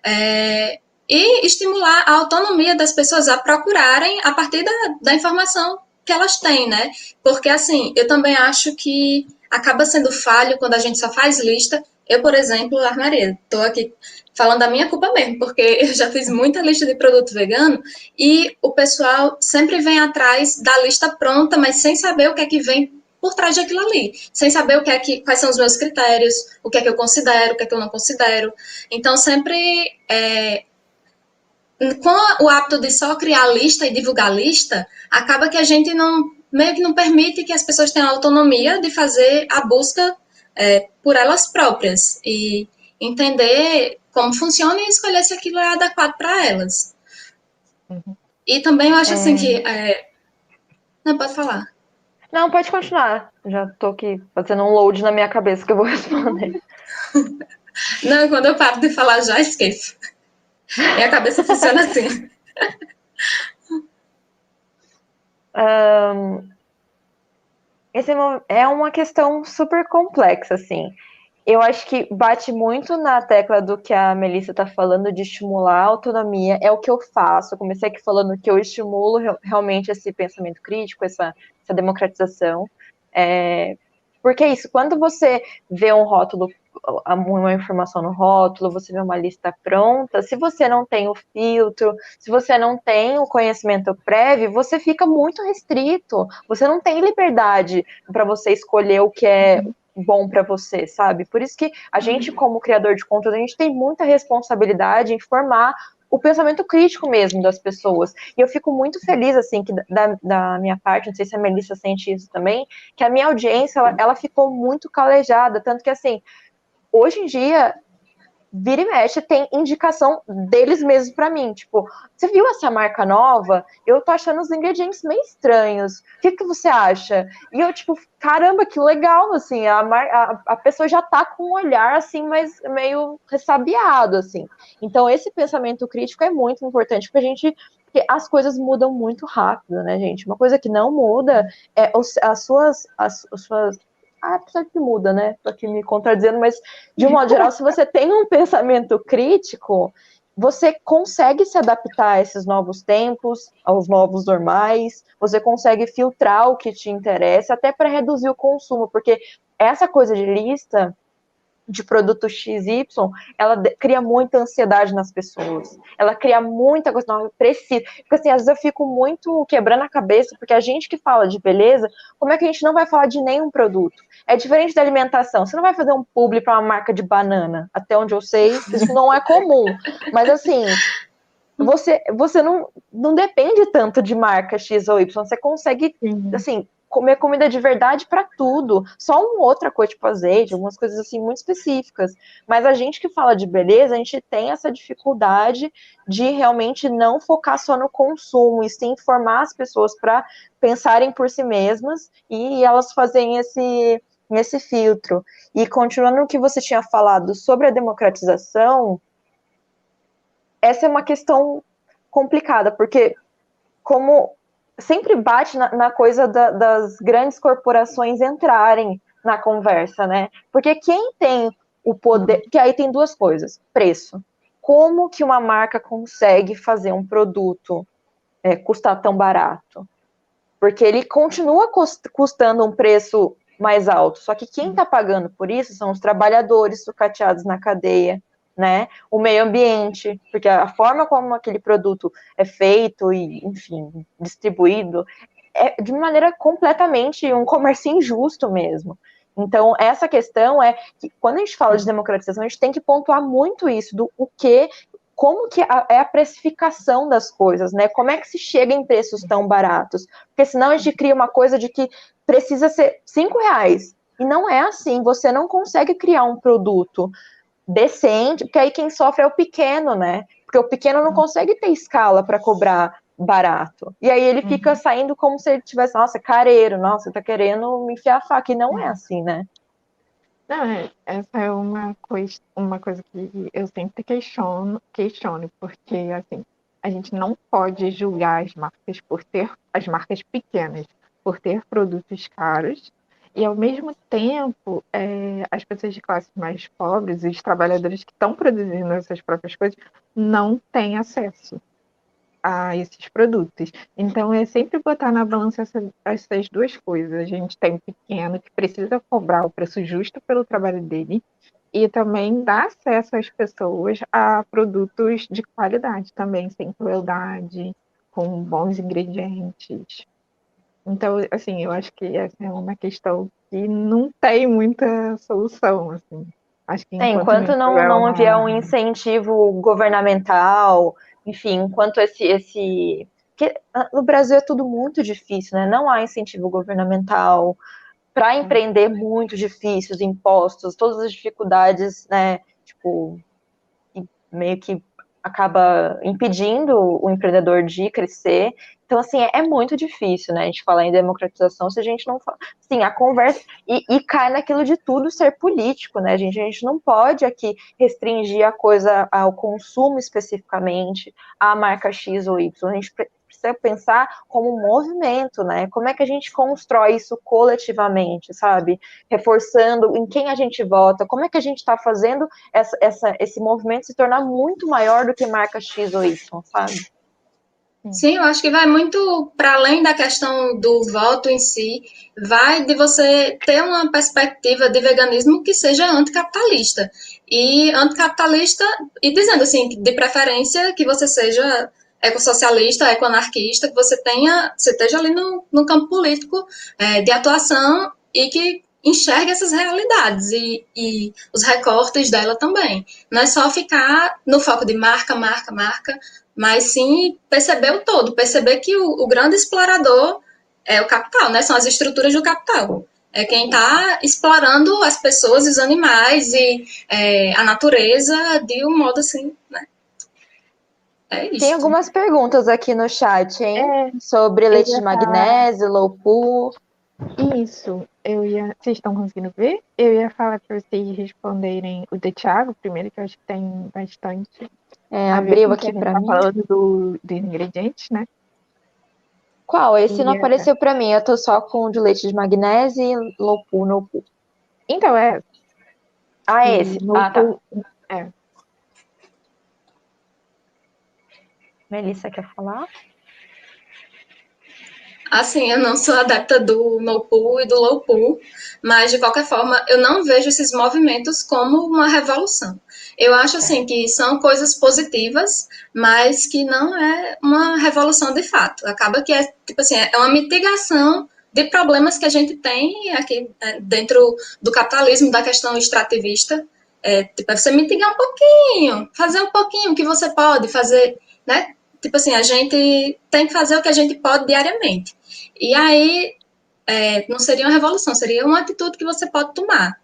C: é, e estimular a autonomia das pessoas a procurarem a partir da, da informação que elas têm, né? Porque, assim, eu também acho que acaba sendo falho quando a gente só faz lista. Eu, por exemplo, Armaria, estou aqui falando da minha culpa mesmo, porque [laughs] eu já fiz muita lista de produto vegano e o pessoal sempre vem atrás da lista pronta, mas sem saber o que é que vem por trás daquilo ali, sem saber o que é que, quais são os meus critérios, o que é que eu considero, o que é que eu não considero. Então, sempre é, com o hábito de só criar lista e divulgar lista, acaba que a gente não meio que não permite que as pessoas tenham autonomia de fazer a busca é, por elas próprias e entender como funciona e escolher se aquilo é adequado para elas. Uhum. E também eu acho assim, é... assim que. É... Não, pode falar.
A: Não, pode continuar. Já tô aqui fazendo um load na minha cabeça que eu vou responder. [laughs]
C: Não, quando eu paro de falar, já esqueço. Minha cabeça funciona assim. [laughs]
A: Um, esse é uma questão super complexa, assim. Eu acho que bate muito na tecla do que a Melissa está falando de estimular a autonomia. É o que eu faço. Eu comecei aqui falando que eu estimulo realmente esse pensamento crítico, essa, essa democratização. É, porque é isso, quando você vê um rótulo, uma informação no rótulo, você vê uma lista pronta, se você não tem o filtro, se você não tem o conhecimento prévio, você fica muito restrito. Você não tem liberdade para você escolher o que é bom para você, sabe? Por isso que a gente, como criador de conteúdo, a gente tem muita responsabilidade em formar o pensamento crítico mesmo das pessoas. E eu fico muito feliz, assim, que da, da minha parte, não sei se a Melissa sente isso também, que a minha audiência, ela, ela ficou muito calejada, tanto que, assim, hoje em dia, vira e mexe, tem indicação deles mesmos para mim. Tipo, você viu essa marca nova? Eu tô achando os ingredientes meio estranhos. O que, que você acha? E eu, tipo, caramba, que legal, assim, a, a, a pessoa já tá com um olhar, assim, mais meio ressabiado, assim. Então, esse pensamento crítico é muito importante pra gente porque as coisas mudam muito rápido, né, gente? Uma coisa que não muda é as suas, as, as suas apesar que muda, né? Tô aqui me contradizendo, mas de um modo geral, se você tem um pensamento crítico, você consegue se adaptar a esses novos tempos, aos novos normais, você consegue filtrar o que te interessa, até para reduzir o consumo, porque essa coisa de lista de produto XY, ela cria muita ansiedade nas pessoas. Ela cria muita coisa, não, eu preciso. Porque assim, às vezes eu fico muito quebrando a cabeça, porque a gente que fala de beleza, como é que a gente não vai falar de nenhum produto? É diferente da alimentação. Você não vai fazer um publi para uma marca de banana, até onde eu sei, isso não é comum. Mas assim, você, você não, não depende tanto de marca X ou Y, você consegue, assim, comer comida de verdade para tudo. Só uma outra coisa, tipo azeite, algumas coisas assim muito específicas. Mas a gente que fala de beleza, a gente tem essa dificuldade de realmente não focar só no consumo, e sim formar as pessoas para pensarem por si mesmas e elas fazerem esse, esse filtro. E continuando no que você tinha falado sobre a democratização, essa é uma questão complicada, porque como sempre bate na, na coisa da, das grandes corporações entrarem na conversa, né? Porque quem tem o poder. Que aí tem duas coisas: preço. Como que uma marca consegue fazer um produto é, custar tão barato? Porque ele continua custando um preço mais alto. Só que quem está pagando por isso são os trabalhadores sucateados na cadeia, né? O meio ambiente, porque a forma como aquele produto é feito e, enfim, distribuído é de maneira completamente um comércio injusto mesmo. Então, essa questão é que quando a gente fala de democratização, a gente tem que pontuar muito isso do o que como que é a precificação das coisas, né? Como é que se chega em preços tão baratos? Porque senão a gente cria uma coisa de que precisa ser cinco reais. E não é assim, você não consegue criar um produto decente, porque aí quem sofre é o pequeno, né? Porque o pequeno não uhum. consegue ter escala para cobrar barato. E aí ele fica uhum. saindo como se ele tivesse, nossa, careiro, nossa, tá querendo me enfiar a faca. E não é assim, né?
B: Não, é, essa é uma coisa, uma coisa que eu sempre questiono, questiono, porque assim, a gente não pode julgar as marcas por ter as marcas pequenas, por ter produtos caros e, ao mesmo tempo, é, as pessoas de classes mais pobres e os trabalhadores que estão produzindo essas próprias coisas não têm acesso a esses produtos. Então, é sempre botar na balança essa, essas duas coisas. A gente tem um pequeno que precisa cobrar o preço justo pelo trabalho dele e também dar acesso às pessoas a produtos de qualidade também, sem crueldade, com bons ingredientes. Então, assim, eu acho que essa é uma questão que não tem muita solução, assim. Acho que
A: enquanto, é, enquanto não, não houver um incentivo governamental, enfim, enquanto esse, esse. Porque ah, no Brasil é tudo muito difícil, né? Não há incentivo governamental. Para empreender, muito difícil, os impostos, todas as dificuldades, né? Tipo, meio que acaba impedindo o empreendedor de crescer. Então, assim, é, é, muito difícil, né, a gente falar em democratização se a gente não fala. Sim, a conversa. E, e, cai naquilo de tudo ser político, né, gente? A gente não pode aqui restringir a coisa ao consumo especificamente, à marca X ou Y. A gente precisa pensar como um movimento, né? Como é que a gente constrói isso coletivamente, sabe? Reforçando em quem a gente vota, como é que a gente está fazendo essa, essa, esse movimento se tornar muito maior do que marca X ou Y, sabe?
C: Sim, eu acho que vai muito para além da questão do voto em si, vai de você ter uma perspectiva de veganismo que seja anticapitalista. E anticapitalista, e dizendo assim, de preferência que você seja ecossocialista, ecoanarquista, que você tenha, você esteja ali no, no campo político é, de atuação e que enxergue essas realidades e, e os recortes dela também. Não é só ficar no foco de marca, marca, marca, mas sim perceber o todo, perceber que o, o grande explorador é o capital, né? São as estruturas do capital. É quem está explorando as pessoas, os animais e é, a natureza de um modo assim, né?
A: É isso. Tem algumas perguntas aqui no chat, hein? É, Sobre leite de magnésio, falar... low pool.
B: Isso, eu ia. Vocês estão conseguindo ver? Eu ia falar para vocês responderem o de Thiago primeiro, que eu acho que tem bastante
A: é, abriu aqui para tá mim.
B: falando do, dos ingredientes, né?
A: Qual? Esse e não é... apareceu para mim. Eu tô só com o de leite de magnésio e lopu, nopu.
B: Então é.
A: Ah, esse. Nopu, ah, tá.
B: É.
A: Melissa quer falar?
C: Assim, eu não sou adepta do no pool e do low pool, mas de qualquer forma, eu não vejo esses movimentos como uma revolução. Eu acho assim que são coisas positivas, mas que não é uma revolução de fato. Acaba que é tipo assim, é uma mitigação de problemas que a gente tem aqui é, dentro do capitalismo, da questão extrativista. É, tipo, é você mitigar um pouquinho, fazer um pouquinho que você pode fazer, né? Tipo assim, a gente tem que fazer o que a gente pode diariamente. E aí, é, não seria uma revolução, seria uma atitude que você pode tomar.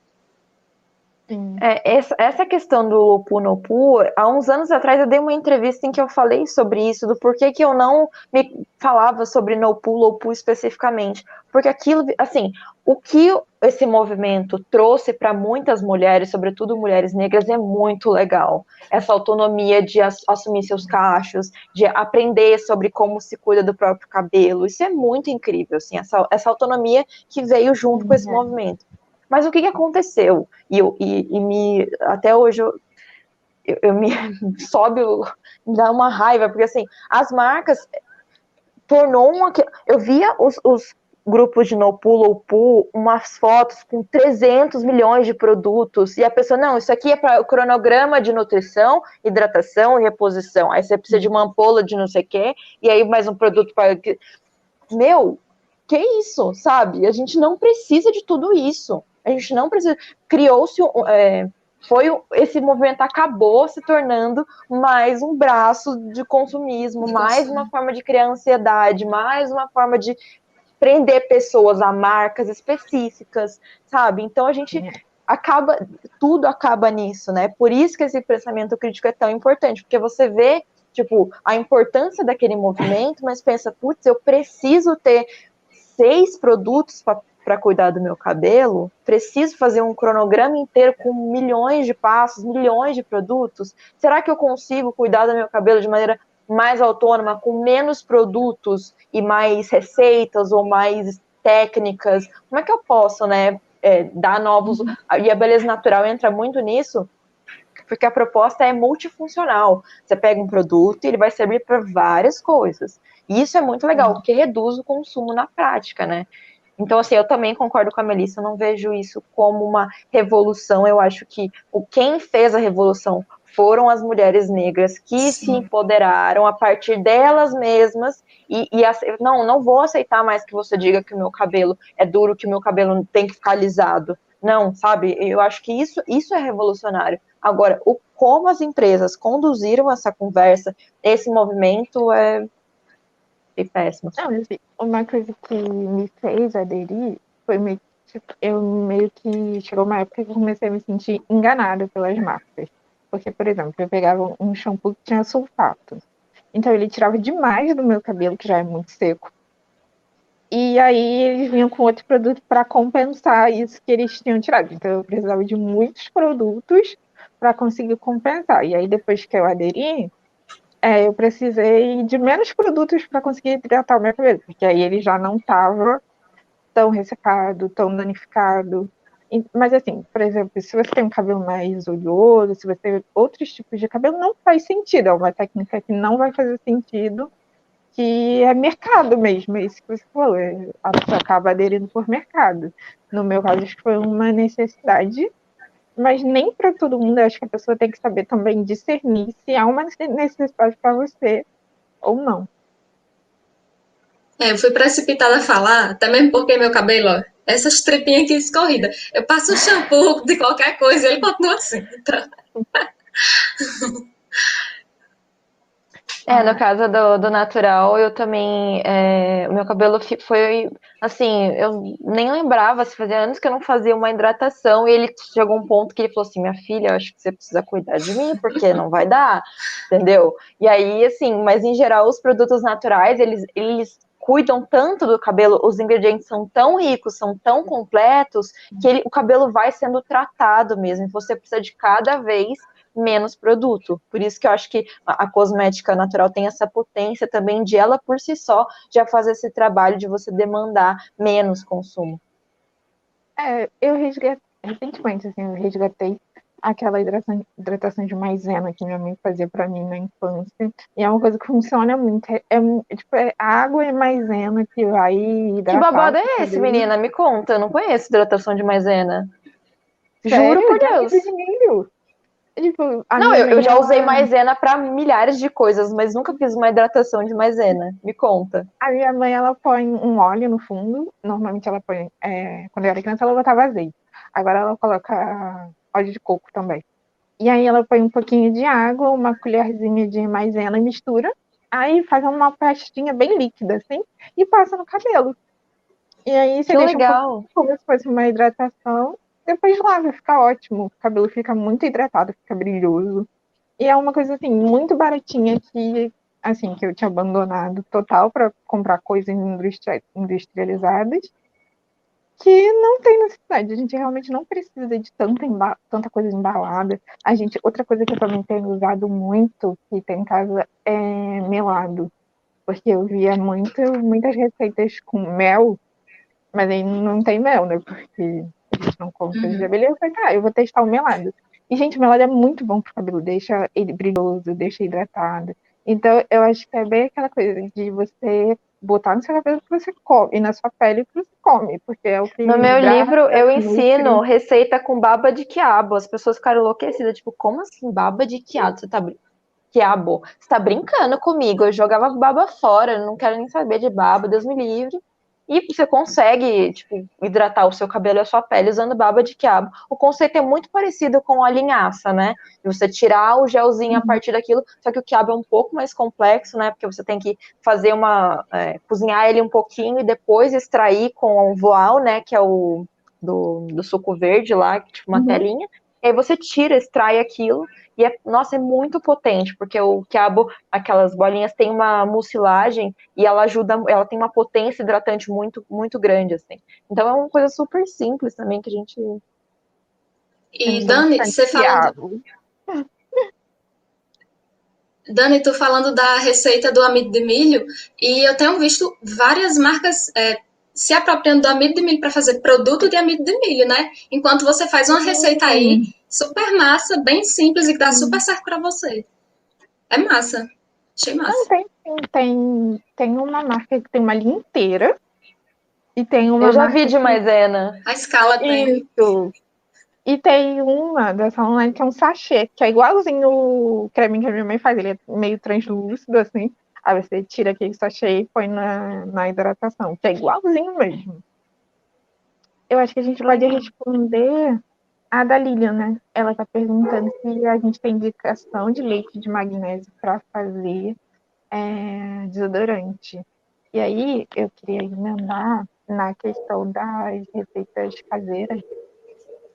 A: É, essa, essa questão do Lopunopu, há uns anos atrás eu dei uma entrevista em que eu falei sobre isso, do porquê que eu não me falava sobre Nopu, Lopu especificamente. Porque aquilo, assim, o que esse movimento trouxe para muitas mulheres, sobretudo mulheres negras, é muito legal. Essa autonomia de assumir seus cachos, de aprender sobre como se cuida do próprio cabelo, isso é muito incrível, assim, essa, essa autonomia que veio junto com esse uhum. movimento. Mas o que, que aconteceu? E, eu, e, e me, até hoje eu, eu, eu me [laughs] sobe, me dá uma raiva, porque assim, as marcas tornou uma. Eu via os, os grupos de no pull ou pull umas fotos com 300 milhões de produtos e a pessoa não isso aqui é para o cronograma de nutrição hidratação e reposição aí você precisa de uma ampola de não sei o quê e aí mais um produto para meu que isso sabe a gente não precisa de tudo isso a gente não precisa. Criou-se. É, foi esse movimento acabou se tornando mais um braço de consumismo, mais uma forma de criar ansiedade, mais uma forma de prender pessoas a marcas específicas, sabe? Então a gente é. acaba, tudo acaba nisso, né? Por isso que esse pensamento crítico é tão importante, porque você vê, tipo, a importância daquele movimento, mas pensa, putz, eu preciso ter seis produtos para para cuidar do meu cabelo, preciso fazer um cronograma inteiro com milhões de passos, milhões de produtos? Será que eu consigo cuidar do meu cabelo de maneira mais autônoma, com menos produtos e mais receitas ou mais técnicas? Como é que eu posso, né, é, dar novos. E a beleza natural entra muito nisso, porque a proposta é multifuncional. Você pega um produto e ele vai servir para várias coisas. E isso é muito legal, porque reduz o consumo na prática, né? Então, assim, eu também concordo com a Melissa, eu não vejo isso como uma revolução. Eu acho que o quem fez a revolução foram as mulheres negras que Sim. se empoderaram a partir delas mesmas e, e não, não vou aceitar mais que você diga que o meu cabelo é duro, que o meu cabelo tem que ficar lisado. Não, sabe? Eu acho que isso, isso é revolucionário. Agora, o como as empresas conduziram essa conversa, esse movimento é, e péssimo.
B: Não, assim, uma coisa que me fez aderir foi meio tipo, eu meio que chegou uma época que eu comecei a me sentir enganada pelas marcas. Porque, por exemplo, eu pegava um shampoo que tinha sulfato. Então ele tirava demais do meu cabelo, que já é muito seco. E aí eles vinham com outro produto para compensar isso que eles tinham tirado. Então eu precisava de muitos produtos para conseguir compensar. E aí depois que eu aderi, é, eu precisei de menos produtos para conseguir hidratar o meu cabelo, porque aí ele já não estava tão ressecado, tão danificado. Mas assim, por exemplo, se você tem um cabelo mais oleoso, se você tem outros tipos de cabelo, não faz sentido. É uma técnica que não vai fazer sentido, que é mercado mesmo, é isso que você falou. A pessoa acaba aderindo por mercado. No meu caso, acho que foi uma necessidade, mas nem para todo mundo. Acho que a pessoa tem que saber também discernir se há uma necessidade para você ou não.
C: É, eu fui precipitada a falar, mesmo porque meu cabelo, essas trepinhas aqui escorridas. Eu passo o shampoo de qualquer coisa e ele continua assim. Então...
A: É, no caso do, do natural, eu também. É, o meu cabelo foi. Assim, eu nem lembrava, se fazia anos que eu não fazia uma hidratação. E ele chegou um ponto que ele falou assim: Minha filha, acho que você precisa cuidar de mim, porque não vai dar, entendeu? E aí, assim, mas em geral, os produtos naturais, eles, eles cuidam tanto do cabelo, os ingredientes são tão ricos, são tão completos, que ele, o cabelo vai sendo tratado mesmo. Você precisa de cada vez menos produto. Por isso que eu acho que a, cosmética natural tem essa potência também de ela por si só já fazer esse trabalho de você demandar menos consumo.
B: É, eu resgatei, recentemente, assim, eu resgatei aquela hidratação, hidratação de maisena que minha mãe fazia para mim na infância. E é uma coisa que funciona muito. É, é tipo, é água e maisena que vai hidratar.
A: Que babado é esse, menina? Me conta. Eu não conheço hidratação de maisena. Sério? Juro por Deus. De milho. Tipo, não, eu, eu, já usei maisena para milhares de coisas, mas nunca fiz uma hidratação de maisena. Me conta.
B: A minha mãe, ela põe um óleo no fundo. Normalmente ela põe. É, quando eu era criança, ela botava azeite. Agora ela coloca óleo de coco também. E aí ela põe um pouquinho de água, uma colherzinha de maisena e mistura. Aí faz uma pastinha bem líquida, assim, e passa no cabelo. E aí você que deixa legal. Um como se fosse uma hidratação depois lava, fica ótimo. O cabelo fica muito hidratado, fica brilhoso. E é uma coisa assim, muito baratinha que, assim, que eu tinha abandonado total para comprar coisas industrializadas que não tem necessidade. A gente realmente não precisa de tanta, tanta coisa embalada. A gente, outra coisa que eu também tenho usado muito, que tem em casa, é melado. Porque eu via muito, muitas receitas com mel, mas aí não tem mel, né? Porque a gente não come coisa de uhum. abelha. Eu falei, tá, eu vou testar o melado. E, gente, o melado é muito bom pro cabelo, deixa ele brilhoso, deixa hidratado. Então, eu acho que é bem aquela coisa de você botar no seu cabelo que você come, e na sua pele que você come, porque é o que.
A: No meu livro, eu ensino receita com baba de quiabo. As pessoas ficaram enlouquecidas, tipo, como assim, baba de quiabo? Você tá quiabo? Você tá brincando comigo? Eu jogava baba fora, não quero nem saber de baba, Deus me livre. E você consegue, tipo, hidratar o seu cabelo e a sua pele usando baba de quiabo. O conceito é muito parecido com a linhaça, né? Você tirar o gelzinho uhum. a partir daquilo, só que o quiabo é um pouco mais complexo, né? Porque você tem que fazer uma. É, cozinhar ele um pouquinho e depois extrair com o voal, né? Que é o do, do suco verde lá, tipo uma uhum. telinha. E aí você tira, extrai aquilo e é, nossa, é muito potente, porque o quiabo, aquelas bolinhas, tem uma mucilagem e ela ajuda, ela tem uma potência hidratante muito, muito grande, assim. Então é uma coisa super simples também que a gente.
C: E Dani, você falando. [laughs] Dani, tu falando da receita do amido de milho, e eu tenho visto várias marcas é, se apropriando do amido de milho para fazer produto de amido de milho, né? Enquanto você faz uma receita aí super massa, bem simples e que dá super certo para você. É massa. Achei massa. Não,
B: tem, tem, tem uma marca que tem uma linha inteira. E tem uma.
A: Eu já vi de maisena.
C: A escala tem. Isso.
B: E tem uma dessa online que é um sachê, que é igualzinho o creme que a minha mãe faz. Ele é meio translúcido, assim. Aí você tira aquele sachê e põe na, na hidratação, que é igualzinho mesmo. Eu acho que a gente pode responder a da Lilian, né? Ela está perguntando se a gente tem indicação de leite de magnésio para fazer é, desodorante. E aí eu queria emendar na questão das receitas caseiras,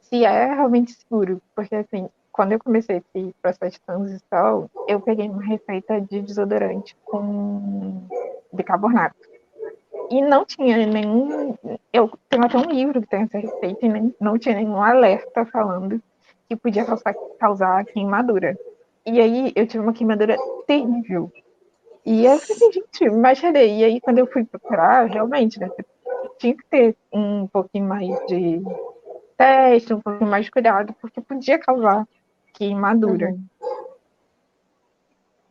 B: se é realmente seguro, porque assim, quando eu comecei esse processo de transição, eu peguei uma receita de desodorante com bicarbonato e não tinha nenhum. Eu tenho até um livro que tem essa receita e nem, não tinha nenhum alerta falando que podia causar, causar queimadura. E aí eu tive uma queimadura terrível. E eu falei assim, gente, imaginei. E aí quando eu fui procurar, realmente, né, tinha que ter um pouquinho mais de teste, um pouquinho mais de cuidado, porque podia causar queimadura. Uhum.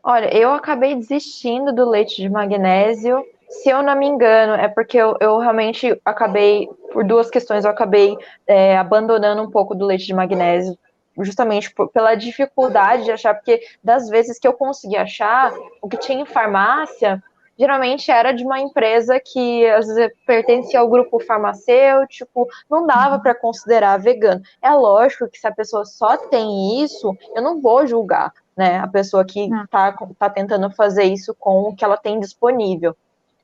A: Olha, eu acabei desistindo do leite de magnésio. Se eu não me engano, é porque eu, eu realmente acabei, por duas questões, eu acabei é, abandonando um pouco do leite de magnésio, justamente por, pela dificuldade de achar, porque das vezes que eu consegui achar, o que tinha em farmácia, geralmente era de uma empresa que às vezes pertencia ao grupo farmacêutico, não dava para considerar vegano. É lógico que se a pessoa só tem isso, eu não vou julgar, né? A pessoa que está tá tentando fazer isso com o que ela tem disponível.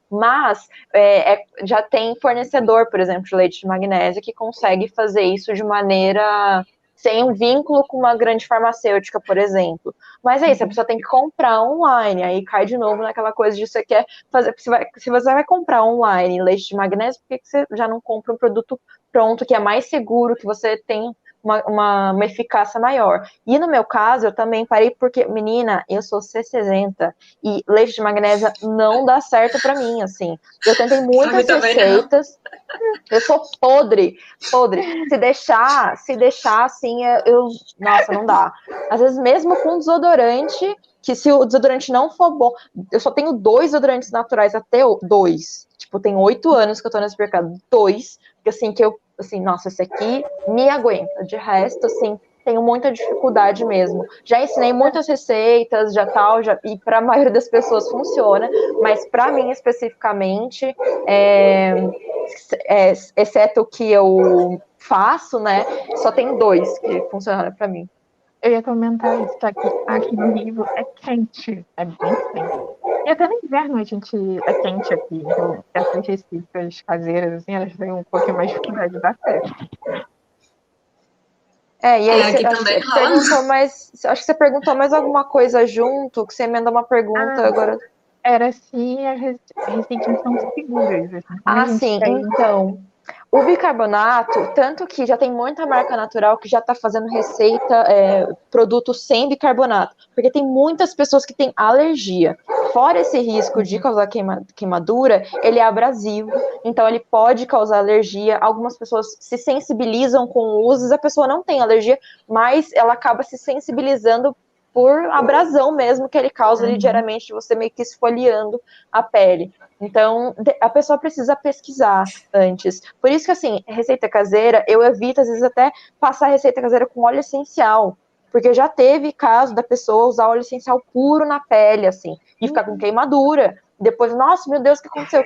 A: Mas é, é, já tem fornecedor, por exemplo, de leite de magnésio que consegue fazer isso de maneira sem um vínculo com uma grande farmacêutica, por exemplo. Mas é isso, a pessoa tem que comprar online, aí cai de novo naquela coisa de você quer fazer. Se, vai, se você vai comprar online leite de magnésio, por que, que você já não compra um produto pronto, que é mais seguro, que você tem uma, uma, uma, eficácia maior. E no meu caso, eu também parei porque, menina, eu sou C60 e leite de magnésia não dá certo para mim, assim. Eu tentei [laughs] muitas receitas. Eu sou podre, podre. Se deixar, se deixar assim, eu, nossa, não dá. Às vezes mesmo com desodorante, que se o desodorante não for bom, eu só tenho dois desodorantes naturais até dois. Tipo, tem oito anos que eu tô nesse mercado, dois, que assim que eu assim, nossa, esse aqui me aguenta. De resto, assim, tenho muita dificuldade mesmo. Já ensinei muitas receitas, já tal, já, e para a maioria das pessoas funciona, mas para mim especificamente, é, é, exceto o que eu faço, né, só tem dois que funcionaram para mim.
B: Eu ia comentar isso, tá? Que aqui no Rio é quente, é bem quente. E até no inverno a gente é quente aqui, então essas receitas caseiras, assim, elas têm um pouquinho mais de dificuldade de dar certo.
A: É, e aí é, você, acho, perguntou mais, acho que você perguntou mais alguma coisa junto, que você emenda uma pergunta ah, agora.
B: Era se as receitas são seguras. Assim,
A: ah, sim, tem... então. O bicarbonato, tanto que já tem muita marca natural que já está fazendo receita, é, produtos sem bicarbonato, porque tem muitas pessoas que têm alergia. Fora esse risco de causar queima, queimadura, ele é abrasivo, então ele pode causar alergia. Algumas pessoas se sensibilizam com o uso, a pessoa não tem alergia, mas ela acaba se sensibilizando por abrasão mesmo que ele causa uhum. diariamente, você meio que esfoliando a pele. Então, a pessoa precisa pesquisar antes. Por isso que, assim, receita caseira, eu evito, às vezes, até passar receita caseira com óleo essencial. Porque já teve caso da pessoa usar óleo essencial puro na pele, assim, e ficar com uhum. queimadura. Depois, nossa, meu Deus, o que aconteceu?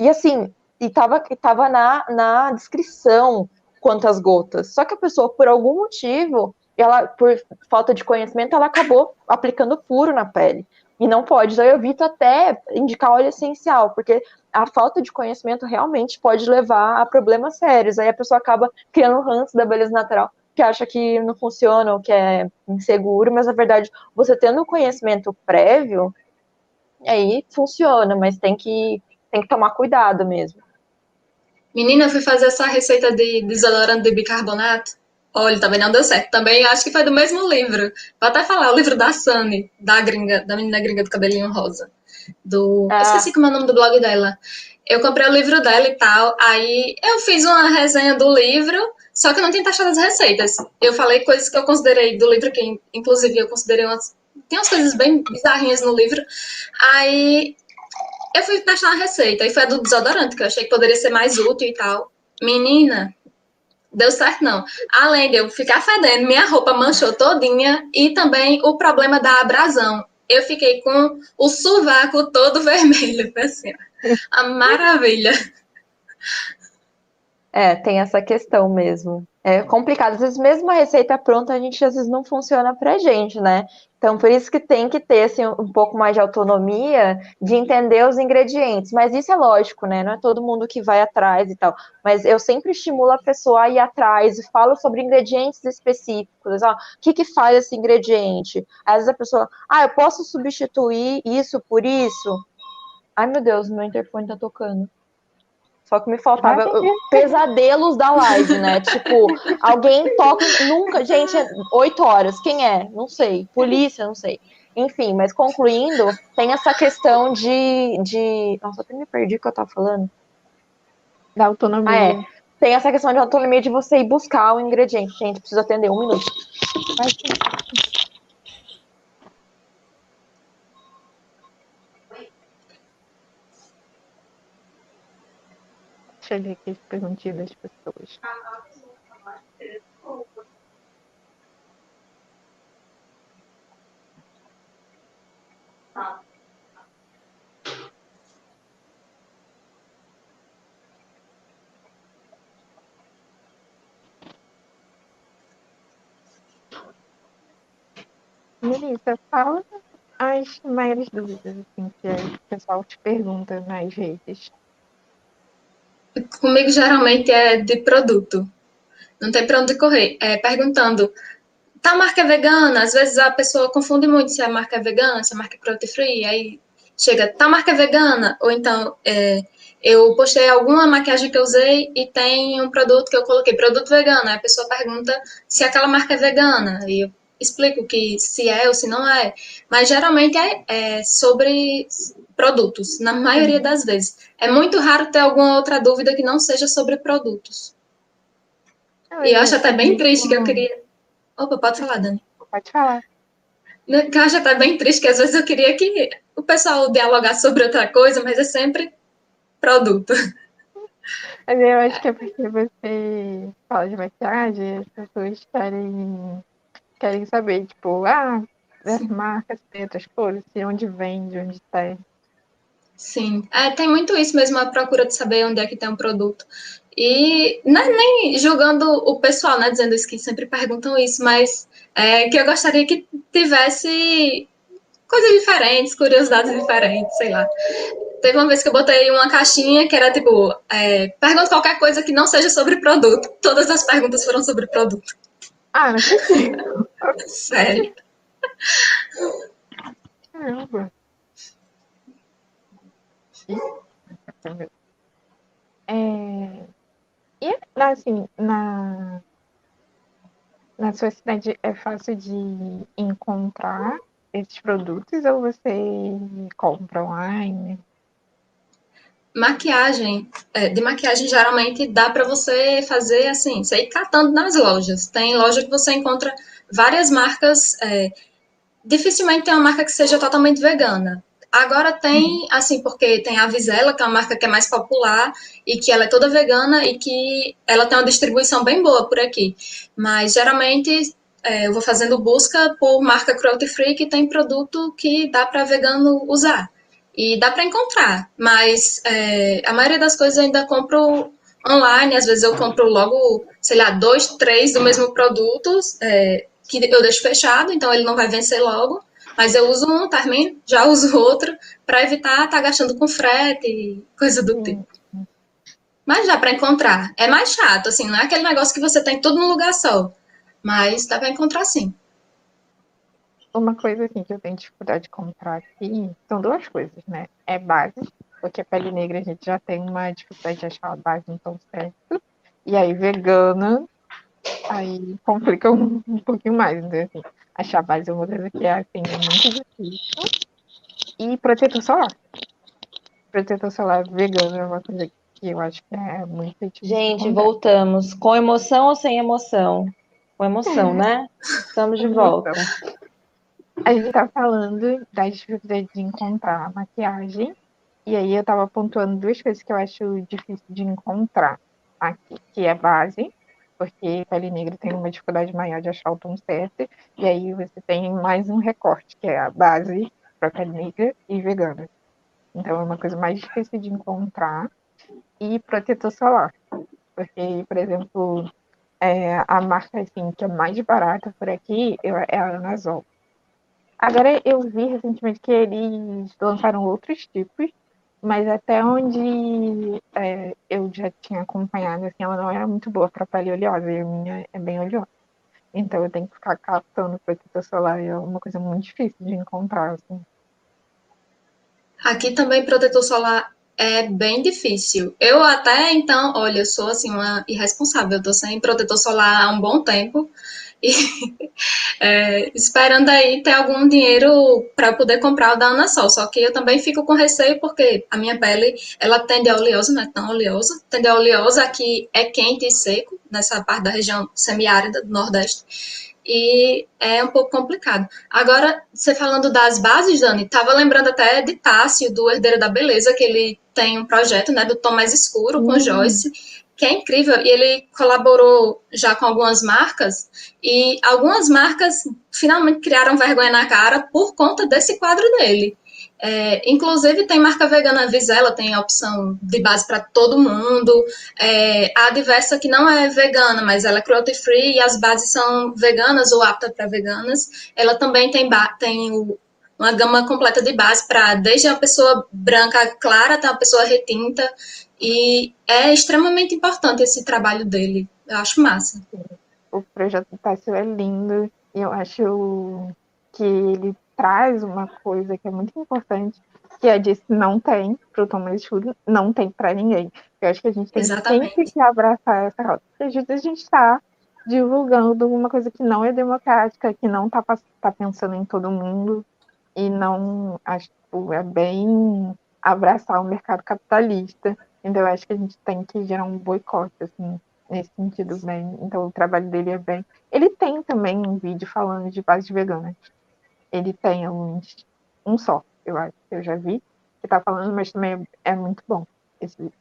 A: E assim, e tava, e tava na, na descrição quantas gotas. Só que a pessoa, por algum motivo, ela, por falta de conhecimento, ela acabou aplicando puro na pele. E não pode. Então, eu evito até indicar óleo essencial, porque a falta de conhecimento realmente pode levar a problemas sérios. Aí a pessoa acaba criando ranço da beleza natural, que acha que não funciona ou que é inseguro, mas na verdade, você tendo conhecimento prévio, aí funciona, mas tem que, tem que tomar cuidado mesmo.
C: Menina, eu fui fazer essa receita de desodorante de bicarbonato. Olha, também não deu certo. Também acho que foi do mesmo livro. Vou até falar, o livro da Sunny, da gringa, da menina gringa do cabelinho rosa. Do. Ah. Eu esqueci como é o nome do blog dela. Eu comprei o livro dela e tal. Aí eu fiz uma resenha do livro, só que eu não tinha taxado as receitas. Eu falei coisas que eu considerei do livro, que inclusive eu considerei umas. Tem umas coisas bem bizarrinhas no livro. Aí eu fui testar a receita. E foi a do desodorante, que eu achei que poderia ser mais útil e tal. Menina, deu certo não. Além de eu ficar fedendo, minha roupa manchou todinha e também o problema da abrasão. Eu fiquei com o sovaco todo [laughs] vermelho, assim, a maravilha.
A: É, tem essa questão mesmo. É complicado. Às vezes, mesmo a receita pronta, a gente às vezes não funciona pra gente, né? Então, por isso que tem que ter assim, um pouco mais de autonomia de entender os ingredientes. Mas isso é lógico, né? Não é todo mundo que vai atrás e tal. Mas eu sempre estimulo a pessoa a ir atrás e falo sobre ingredientes específicos. Ó, o que, que faz esse ingrediente? Às vezes a pessoa, ah, eu posso substituir isso por isso? Ai, meu Deus, meu interfone tá tocando. Só que me faltava eu, pesadelos da live, né? [laughs] tipo, alguém toca. Nunca. Gente, é oito horas. Quem é? Não sei. Polícia, não sei. Enfim, mas concluindo, tem essa questão de. de... Nossa, até me perdi o que eu tava falando.
B: Da autonomia.
A: Ah, é. Tem essa questão de autonomia de você ir buscar o ingrediente. Gente, preciso atender um minuto.
B: Deixa ler aqui as perguntinhas das pessoas. Melissa, fala as maiores dúvidas assim, que o pessoal te pergunta nas redes.
C: Comigo geralmente é de produto. Não tem para onde correr. É perguntando, tá marca vegana? Às vezes a pessoa confunde muito se a marca é vegana, se a marca é cruelty free. Aí chega, tá marca vegana? Ou então, é, eu postei alguma maquiagem que eu usei e tem um produto que eu coloquei, produto vegano. Aí a pessoa pergunta se aquela marca é vegana. E eu explico que se é ou se não é. Mas geralmente é, é sobre produtos, na maioria das vezes. É muito raro ter alguma outra dúvida que não seja sobre produtos. Eu e eu acho até bem triste que eu queria. Opa, pode falar, Dani.
B: Pode falar.
C: Eu acho até bem triste que às vezes eu queria que o pessoal dialogasse sobre outra coisa, mas é sempre produto.
B: Mas eu acho que é porque você fala de maquiagem, as pessoas querem, querem saber, tipo, ah, das marcas, tem outras cores, de onde vem, de onde está.
C: Sim, é, tem muito isso mesmo, a procura de saber onde é que tem um produto. E não é nem julgando o pessoal, né, dizendo isso que sempre perguntam isso, mas é, que eu gostaria que tivesse coisas diferentes, curiosidades diferentes, sei lá. Teve uma vez que eu botei uma caixinha que era tipo, é, pergunta qualquer coisa que não seja sobre produto. Todas as perguntas foram sobre produto.
B: Ah, não é [laughs]
C: Sério.
B: Caramba. É... E, assim, na, na sua cidade é fácil de encontrar esses produtos ou você compra online?
C: Maquiagem, é, de maquiagem geralmente dá para você fazer assim, você ir catando nas lojas. Tem loja que você encontra várias marcas, é, dificilmente tem uma marca que seja totalmente vegana. Agora tem, assim, porque tem a Visela, que é uma marca que é mais popular e que ela é toda vegana e que ela tem uma distribuição bem boa por aqui. Mas geralmente é, eu vou fazendo busca por marca cruelty free que tem produto que dá para vegano usar. E dá para encontrar, mas é, a maioria das coisas eu ainda compro online, às vezes eu compro logo, sei lá, dois, três do mesmo produto, é, que eu deixo fechado, então ele não vai vencer logo. Mas eu uso um, termino, já uso [laughs] outro, para evitar estar tá gastando com frete e coisa do tipo. Mas dá para encontrar. É mais chato, assim, não é aquele negócio que você tem tudo num lugar só. Mas dá para encontrar sim.
B: Uma coisa assim que eu tenho dificuldade de comprar aqui são duas coisas, né? É base, porque a pele negra a gente já tem uma dificuldade de achar a base no tom certo. E aí, vegana, aí complica um, um pouquinho mais, né? Assim, achar base é uma coisa que é assim, muito difícil. E protetor solar. Protetor solar vegano é uma coisa que eu acho que é muito difícil.
A: Gente, voltamos. Com emoção ou sem emoção? Com emoção, né? Estamos de volta.
B: A gente tá falando da dificuldade de encontrar maquiagem. E aí eu tava pontuando duas coisas que eu acho difícil de encontrar aqui, que é base porque pele negra tem uma dificuldade maior de achar o tom certo, e aí você tem mais um recorte, que é a base para pele negra e vegana. Então é uma coisa mais difícil de encontrar. E protetor solar, porque, por exemplo, é, a marca assim, que é mais barata por aqui é a Anazol. Agora eu vi recentemente que eles lançaram outros tipos mas até onde é, eu já tinha acompanhado, assim, ela não era muito boa para pele oleosa, e a minha é bem oleosa. Então eu tenho que ficar captando protetor solar, e é uma coisa muito difícil de encontrar, assim.
C: Aqui também protetor solar é bem difícil. Eu até então, olha, eu sou assim uma irresponsável, eu tô sem protetor solar há um bom tempo [laughs] e é, esperando aí ter algum dinheiro para poder comprar o da Ana Sol. Só que eu também fico com receio porque a minha pele ela tende a oleosa, não é tão oleosa, tende a oleosa aqui é quente e seco nessa parte da região semiárida do Nordeste e é um pouco complicado. Agora, você falando das bases, Dani, estava lembrando até de Tássio, do Herdeiro da Beleza, que ele tem um projeto né, do tom mais escuro com uhum. Joyce, que é incrível, e ele colaborou já com algumas marcas, e algumas marcas finalmente criaram vergonha na cara por conta desse quadro dele. É, inclusive, tem marca vegana Visela, tem a opção de base para todo mundo. É, a Diversa, que não é vegana, mas ela é cruelty free e as bases são veganas ou aptas para veganas. Ela também tem, tem o, uma gama completa de base para desde a pessoa branca clara até a pessoa retinta. E é extremamente importante esse trabalho dele. Eu acho massa.
B: O projeto do Tássio é lindo. Eu acho que ele traz uma coisa que é muito importante, que é disso não tem para o Thomas Schultz, não tem para ninguém. Eu acho que a gente tem Exatamente. sempre que abraçar essa causa. Porque a gente está divulgando uma coisa que não é democrática, que não está tá pensando em todo mundo e não acho que é bem abraçar o mercado capitalista. Então eu acho que a gente tem que gerar um boicote assim nesse sentido bem. Então o trabalho dele é bem. Ele tem também um vídeo falando de base vegana ele tem uns, um só, eu acho, que eu já vi, que tá falando, mas também é, muito bom esse livro.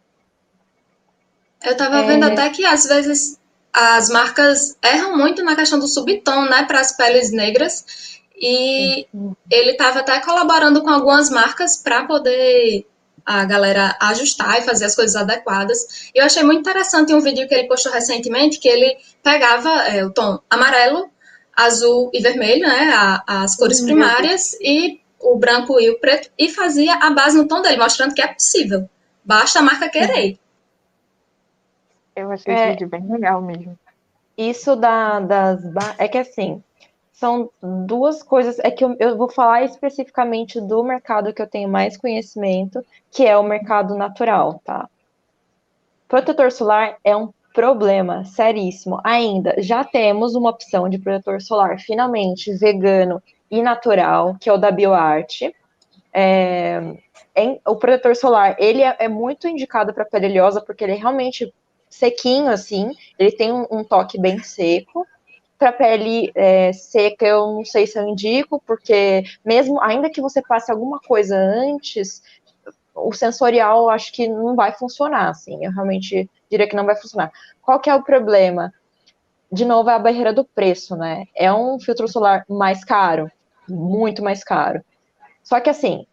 C: Eu tava é... vendo até que às vezes as marcas erram muito na questão do subtom, né, para as peles negras, e uhum. ele tava até colaborando com algumas marcas para poder a galera ajustar e fazer as coisas adequadas. Eu achei muito interessante um vídeo que ele postou recentemente, que ele pegava é, o tom amarelo azul e vermelho, né, as cores primárias, e o branco e o preto, e fazia a base no tom dele, mostrando que é possível. Basta a marca querer.
B: Eu achei é, esse vídeo bem legal mesmo.
A: Isso da, das. É que assim, são duas coisas. É que eu, eu, vou falar especificamente do mercado que eu tenho mais conhecimento, que é o mercado natural, tá? Protetor solar é um problema seríssimo ainda. Já temos uma opção de protetor solar finalmente vegano e natural, que é o da BioArt. É, é, o protetor solar ele é, é muito indicado para pele oleosa porque ele é realmente sequinho assim, ele tem um, um toque bem seco. Para pele é, seca, eu não sei se eu indico, porque mesmo ainda que você passe alguma coisa antes, o sensorial acho que não vai funcionar, assim, eu realmente diria que não vai funcionar. Qual que é o problema? De novo, é a barreira do preço, né? É um filtro solar mais caro, muito mais caro. Só que assim,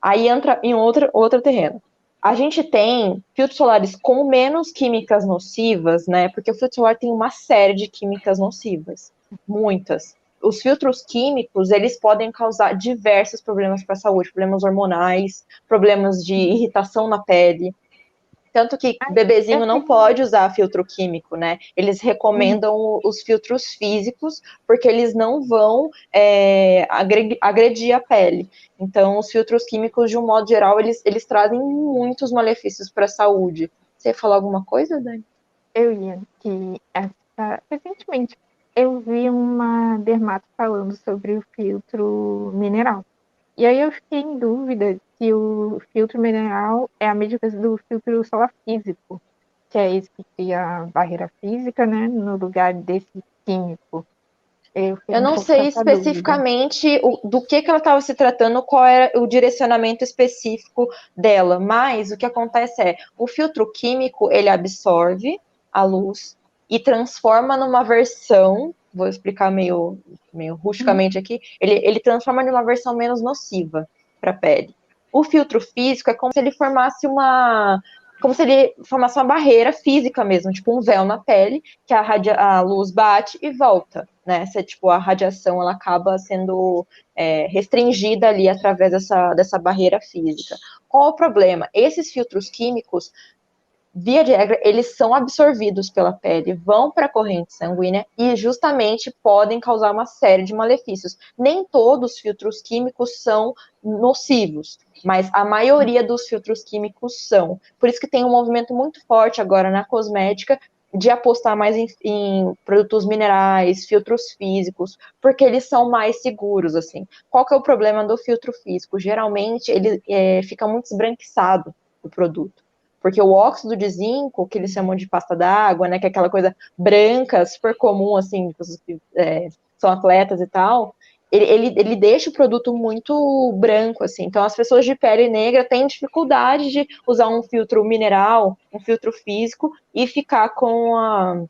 A: aí entra em outro, outro terreno. A gente tem filtros solares com menos químicas nocivas, né? Porque o filtro solar tem uma série de químicas nocivas, muitas os filtros químicos, eles podem causar diversos problemas para a saúde, problemas hormonais, problemas de irritação na pele. Tanto que bebezinho não pode usar filtro químico, né? Eles recomendam hum. os filtros físicos, porque eles não vão é, agredir a pele. Então, os filtros químicos, de um modo geral, eles, eles trazem muitos malefícios para a saúde. Você ia falar alguma coisa, Dani?
B: Eu ia, que essa, recentemente eu vi uma dermato falando sobre o filtro mineral. E aí eu fiquei em dúvida se o filtro mineral é a coisa do filtro solar físico, que é esse que cria a barreira física, né, no lugar desse químico.
A: Eu, eu não sei especificamente o, do que, que ela estava se tratando, qual era o direcionamento específico dela, mas o que acontece é, o filtro químico, ele absorve a luz e transforma numa versão, vou explicar meio, meio rusticamente aqui, ele, ele transforma numa versão menos nociva para a pele. O filtro físico é como se ele formasse uma, como se ele formasse uma barreira física mesmo, tipo um véu na pele, que a, a luz bate e volta, né? Se, tipo, a radiação ela acaba sendo é, restringida ali através dessa, dessa barreira física. Qual o problema? Esses filtros químicos via de regra, eles são absorvidos pela pele, vão para a corrente sanguínea e justamente podem causar uma série de malefícios. Nem todos os filtros químicos são nocivos, mas a maioria dos filtros químicos são. Por isso que tem um movimento muito forte agora na cosmética de apostar mais em, em, produtos minerais, filtros físicos, porque eles são mais seguros, assim. Qual que é o problema do filtro físico? Geralmente, ele é, fica muito esbranquiçado, o produto. Porque o óxido de zinco, que eles chamam de pasta d'água, né, que é aquela coisa branca, super comum, assim, de pessoas que é, são atletas e tal, ele, ele, ele deixa o produto muito branco, assim. Então, as pessoas de pele negra têm dificuldade de usar um filtro mineral, um filtro físico, e ficar com a.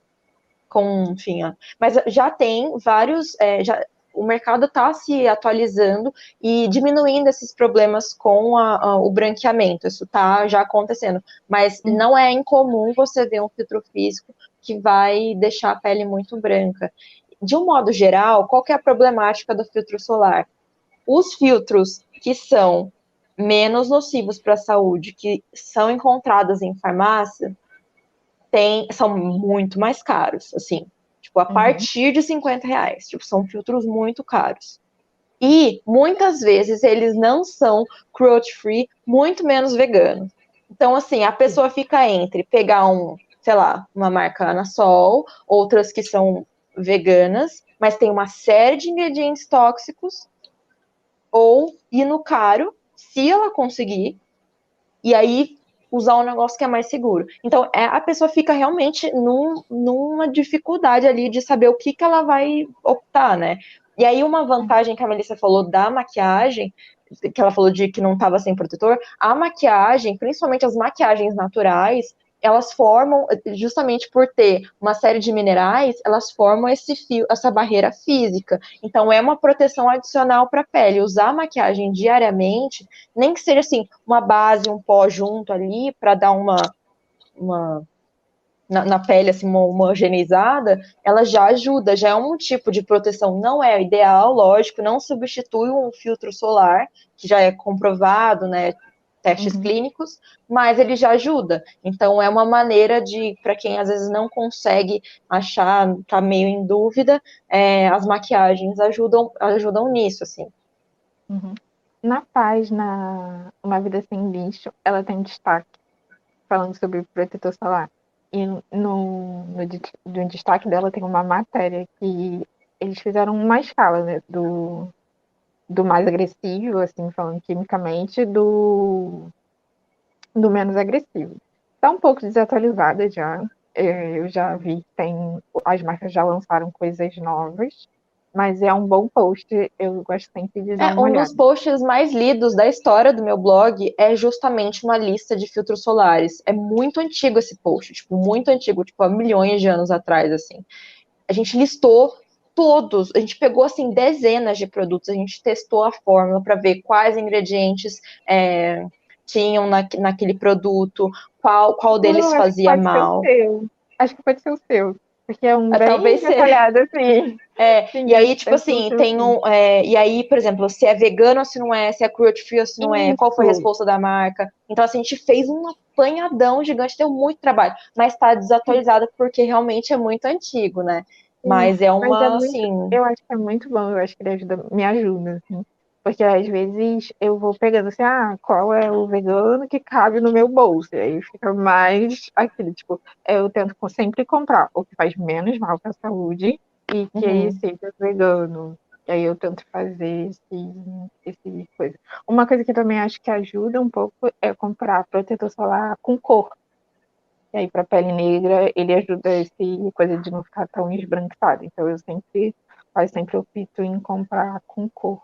A: Com, enfim, ó. mas já tem vários, é, já, o mercado está se atualizando e diminuindo esses problemas com a, a, o branqueamento. Isso está já acontecendo. Mas uhum. não é incomum você ver um filtro físico que vai deixar a pele muito branca de um modo geral, qual é a problemática do filtro solar? Os filtros que são menos nocivos para a saúde, que são encontrados em farmácia, tem, são muito mais caros, assim, tipo, a uhum. partir de 50 reais, tipo, são filtros muito caros. E, muitas vezes, eles não são cruelty-free, muito menos veganos. Então, assim, a pessoa fica entre pegar um, sei lá, uma marca Anasol, outras que são veganas, mas tem uma série de ingredientes tóxicos, ou ir no caro, se ela conseguir, e aí usar um negócio que é mais seguro. Então, é, a pessoa fica realmente num, numa dificuldade ali de saber o que, que ela vai optar, né? E aí, uma vantagem que a Melissa falou da maquiagem, que ela falou de que não estava sem protetor, a maquiagem, principalmente as maquiagens naturais, elas formam, justamente por ter uma série de minerais, elas formam esse fio, essa barreira física. Então, é uma proteção adicional para a pele. Usar maquiagem diariamente, nem que seja assim, uma base, um pó junto ali, para dar uma. uma na, na, pele assim homogeneizada, ela já ajuda, já é um tipo de proteção. Não é ideal, lógico, não substitui um filtro solar, que já é comprovado, né? Testes uhum. clínicos, mas ele já ajuda. Então é uma maneira de, para quem às vezes não consegue achar, tá meio em dúvida, é, as maquiagens ajudam, ajudam nisso, assim.
B: Uhum. Na página Uma Vida Sem Lixo, ela tem destaque falando sobre protetor solar. E no, no, no destaque dela tem uma matéria que eles fizeram uma escala né, do, do mais agressivo, assim, falando quimicamente, do, do menos agressivo. Está um pouco desatualizada já. É, eu já vi tem as marcas já lançaram coisas novas, mas é um bom post. Eu gosto sempre de dar é, Um
A: olhada. dos posts mais lidos da história do meu blog é justamente uma lista de filtros solares. É muito antigo esse post, tipo, muito antigo, tipo, há milhões de anos atrás, assim. A gente listou todos, a gente pegou assim dezenas de produtos, a gente testou a fórmula para ver quais ingredientes é, tinham na, naquele produto, qual, qual deles Não, fazia mal.
B: Acho que pode ser o seu. Porque é um ah, bem talvez detalhado, assim. [laughs]
A: É, Sim, e aí, tipo assim, tem um. É, e aí, por exemplo, se é vegano ou se não é, se é cruelty free ou se não é, qual foi a resposta da marca. Então, assim, a gente fez um apanhadão gigante, deu muito trabalho, mas tá desatualizado porque realmente é muito antigo, né? Mas é uma, mas é muito, assim.
B: Eu acho que é muito bom, eu acho que ele ajuda, me ajuda, assim. Porque às vezes eu vou pegando assim, ah, qual é o vegano que cabe no meu bolso? E aí fica mais aquele, tipo, eu tento sempre comprar o que faz menos mal para a saúde e que uhum. seja vegano. E aí eu tento fazer esse, esse coisa. Uma coisa que também acho que ajuda um pouco é comprar protetor solar com cor. E aí, para pele negra, ele ajuda esse coisa de não ficar tão esbranquiçado. Então, eu sempre, quase sempre opto em comprar com cor.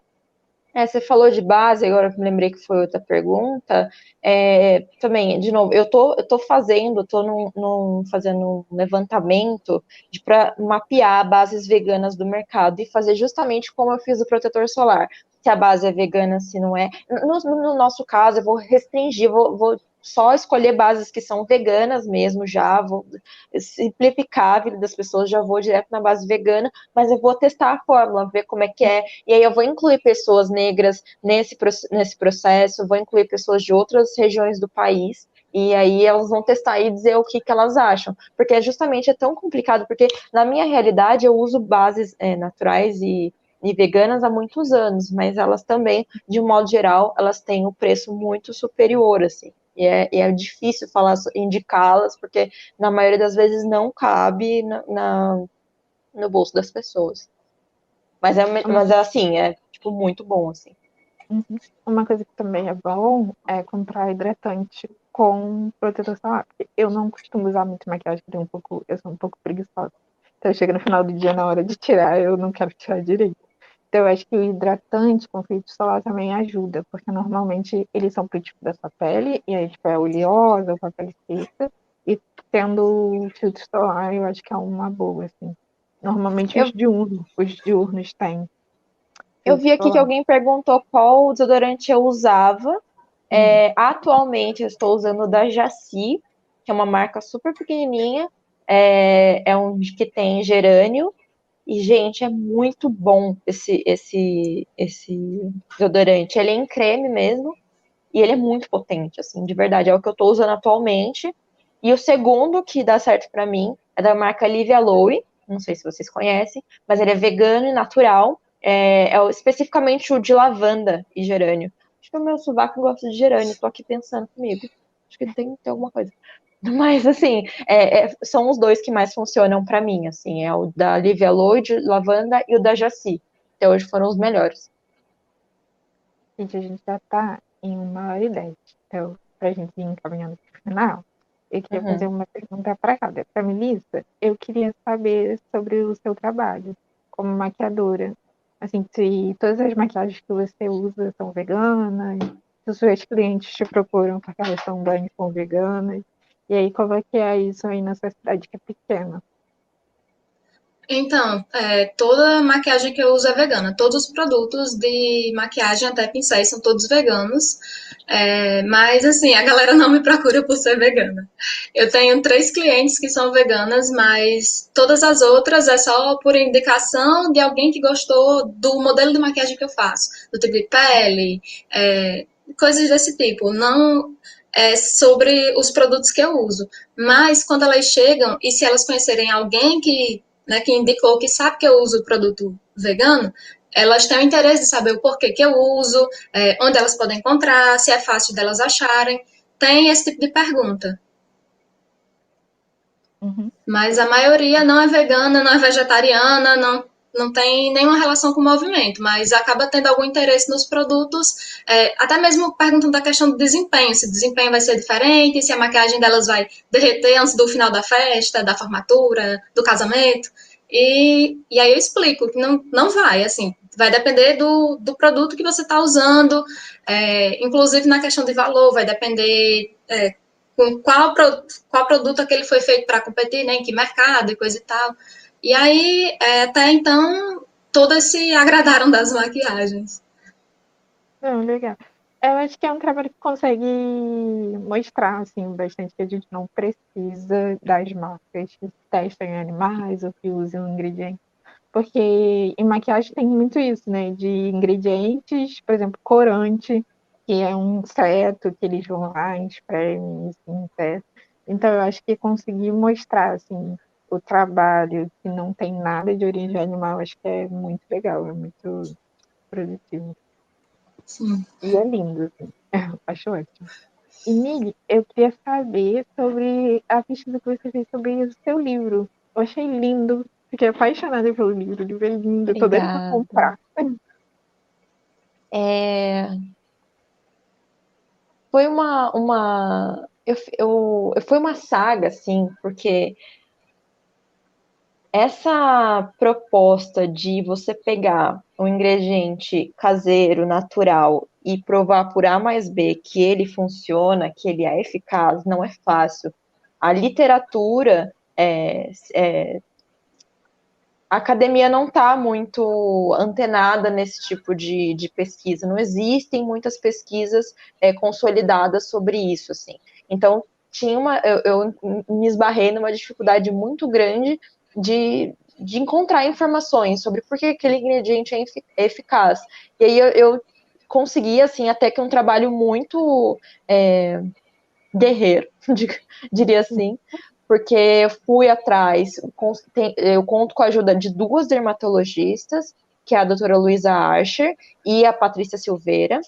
A: É, você falou de base, agora me lembrei que foi outra pergunta. É, também, de novo, eu tô, eu tô fazendo, tô num, num fazendo um levantamento para mapear bases veganas do mercado e fazer justamente como eu fiz o protetor solar. Se a base é vegana, se não é. No, no nosso caso, eu vou restringir, vou, vou só escolher bases que são veganas mesmo, já vou simplificar a vida das pessoas, já vou direto na base vegana, mas eu vou testar a fórmula, ver como é que é, e aí eu vou incluir pessoas negras nesse, nesse processo, vou incluir pessoas de outras regiões do país, E aí elas vão testar e dizer o que, que elas acham. Porque justamente é tão complicado, porque na minha realidade eu uso bases é, naturais e, e veganas há muitos anos, mas elas também, de um modo geral, elas têm um preço muito superior, assim. E é, e é difícil falar, indicá-las, porque na maioria das vezes não cabe na, na no bolso das pessoas. Mas é, mas é assim, é tipo muito bom, assim.
B: Uhum. Uma coisa que também é bom é comprar hidratante com protetor solar. Eu não costumo usar muito maquiagem, porque um pouco, eu sou um pouco preguiçosa. Então chega no final do dia, na hora de tirar, eu não quero tirar direito. Então eu acho que o hidratante com filtro solar também ajuda, porque normalmente eles são pro tipo da sua pele, e aí tipo é oleosa ou com a pele seca, e tendo filtro solar eu acho que é uma boa, assim. Normalmente eu... os diurnos, os diurnos têm.
A: Eu vi aqui que alguém perguntou qual desodorante eu usava. É, hum. atualmente eu estou usando o da Jaci, que é uma marca super pequenininha. É, é um que tem gerânio. E, gente, é muito bom esse, esse, esse desodorante. Ele é em creme mesmo. E ele é muito potente, assim, de verdade. É o que eu estou usando atualmente. E o segundo que dá certo para mim é da marca Livia Lowe. Não sei se vocês conhecem, mas ele é vegano e natural. É, é especificamente o de lavanda e gerânio. Acho que o meu sovaco gosta de gerânio, tô aqui pensando comigo. Acho que tem, tem alguma coisa. Mas, assim, é, é, são os dois que mais funcionam para mim, assim, é o da Livia Lloyd, Lavanda, e o da Jaci. Até hoje foram os melhores.
B: Gente, a gente já tá em uma hora e dez. Então, pra gente ir encaminhando pro final, eu queria uhum. fazer uma pergunta para cada. Para Melissa, eu queria saber sobre o seu trabalho como maquiadora. Assim, se todas as maquiagens que você usa são veganas, se os seus clientes te procuram porque elas são bem são veganas. E aí, como é que é isso aí nessa cidade que é pequena?
C: Então, é, toda maquiagem que eu uso é vegana. Todos os produtos de maquiagem, até pincéis, são todos veganos. É, mas, assim, a galera não me procura por ser vegana. Eu tenho três clientes que são veganas, mas todas as outras é só por indicação de alguém que gostou do modelo de maquiagem que eu faço. Do tipo de pele, é, coisas desse tipo. Não é, sobre os produtos que eu uso. Mas quando elas chegam e se elas conhecerem alguém que né, que indicou que sabe que eu uso produto vegano, elas têm o interesse de saber o porquê que eu uso, é, onde elas podem encontrar, se é fácil delas acharem. Tem esse tipo de pergunta. Uhum. Mas a maioria não é vegana, não é vegetariana, não não tem nenhuma relação com o movimento, mas acaba tendo algum interesse nos produtos, é, até mesmo perguntando da questão do desempenho, se o desempenho vai ser diferente, se a maquiagem delas vai derreter antes do final da festa, da formatura, do casamento. E, e aí eu explico que não, não vai, assim, vai depender do, do produto que você está usando, é, inclusive na questão de valor, vai depender é, com qual, qual produto aquele foi feito para competir, né, em que mercado e coisa e tal. E aí, é, até então, todas se agradaram das maquiagens.
B: Não, legal. Eu acho que é um trabalho que consegue mostrar, assim, bastante que a gente não precisa das marcas que testam em animais ou que usam ingredientes. Porque em maquiagem tem muito isso, né? De ingredientes, por exemplo, corante, que é um inseto que eles vão lá, espremem esse inseto. Então, eu acho que conseguir mostrar, assim, o trabalho que não tem nada de origem animal, acho que é muito legal, é muito produtivo.
C: Sim.
B: E é lindo, assim. [laughs] acho ótimo. E, Mili, eu queria saber sobre a pesquisa que você fez sobre o seu livro. Eu achei lindo, fiquei apaixonada pelo livro, o livro é lindo, Obrigada. tô doida pra comprar.
A: É... Foi uma, uma eu, eu, foi uma saga, assim, porque essa proposta de você pegar um ingrediente caseiro, natural, e provar por A mais B que ele funciona, que ele é eficaz, não é fácil. A literatura, é, é, a academia não está muito antenada nesse tipo de, de, pesquisa. Não existem muitas pesquisas é, consolidadas sobre isso, assim. Então, tinha uma, eu, eu me esbarrei numa dificuldade muito grande de, de encontrar informações sobre por que aquele ingrediente é, eficaz. E aí eu, eu consegui, assim, até que um trabalho muito é, guerreiro, [laughs] diria assim, porque eu fui atrás, eu conto com a ajuda de duas dermatologistas, que é a doutora Luísa Archer e a Patrícia Silveira,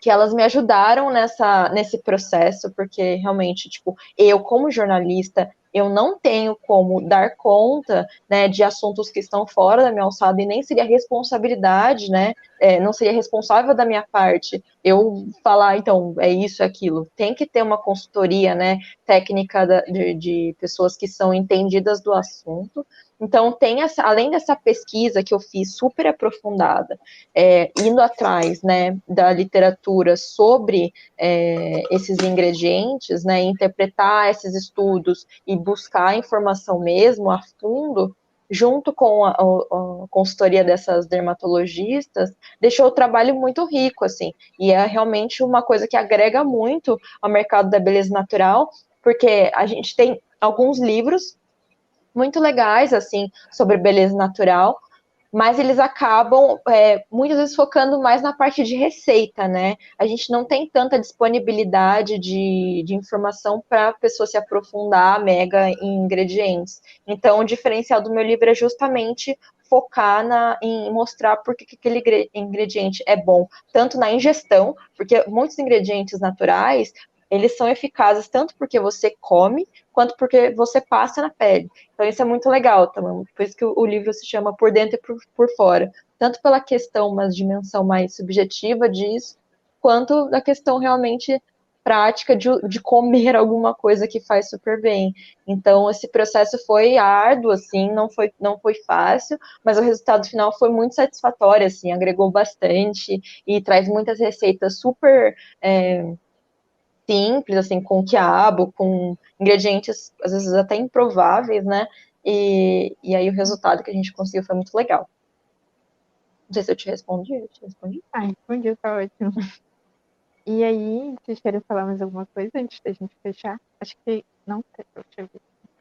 A: que elas me ajudaram nessa, nesse processo, porque realmente, tipo, eu como jornalista, eu não tenho como dar conta, né, de assuntos que estão fora da minha alçada e nem seria responsabilidade, né, é, não seria responsável da minha parte eu falar, então, é isso, é aquilo. Tem que ter uma consultoria, né, técnica da, de, de pessoas que são entendidas do assunto, então, tem essa, além dessa pesquisa que eu fiz super aprofundada, é, indo atrás né, da literatura sobre é, esses ingredientes, né, interpretar esses estudos e buscar informação mesmo a fundo, junto com a, a, a, consultoria dessas dermatologistas, deixou o trabalho muito rico, assim, e é realmente uma coisa que agrega muito ao mercado da beleza natural, porque a gente tem alguns livros muito legais, assim, sobre beleza natural, mas eles acabam é, muitas vezes focando mais na parte de receita, né? A gente não tem tanta disponibilidade de, de informação para a pessoa se aprofundar mega em ingredientes. Então, o diferencial do meu livro é justamente focar na, em mostrar por que aquele ingrediente é bom, tanto na ingestão, porque muitos ingredientes naturais eles são eficazes tanto porque você come, quanto porque você passa na pele. Então isso é muito legal também, por isso que o, livro se chama Por Dentro e por, por Fora. Tanto pela questão, uma dimensão mais subjetiva disso, quanto da questão realmente prática de, de, comer [laughs] alguma coisa que faz super bem. Então, esse processo foi árduo, assim, não foi, não foi fácil, mas o resultado final foi muito satisfatório, assim, agregou bastante e traz muitas receitas super é, simples, assim, com quiabo, com ingredientes, às vezes até improváveis, né? E, e aí o resultado que a gente conseguiu foi muito legal. Não sei se eu te respondi, eu te respondi.
B: Ah, respondi, tá ótimo. E aí, vocês querem falar mais alguma coisa antes da gente fechar? Acho que não.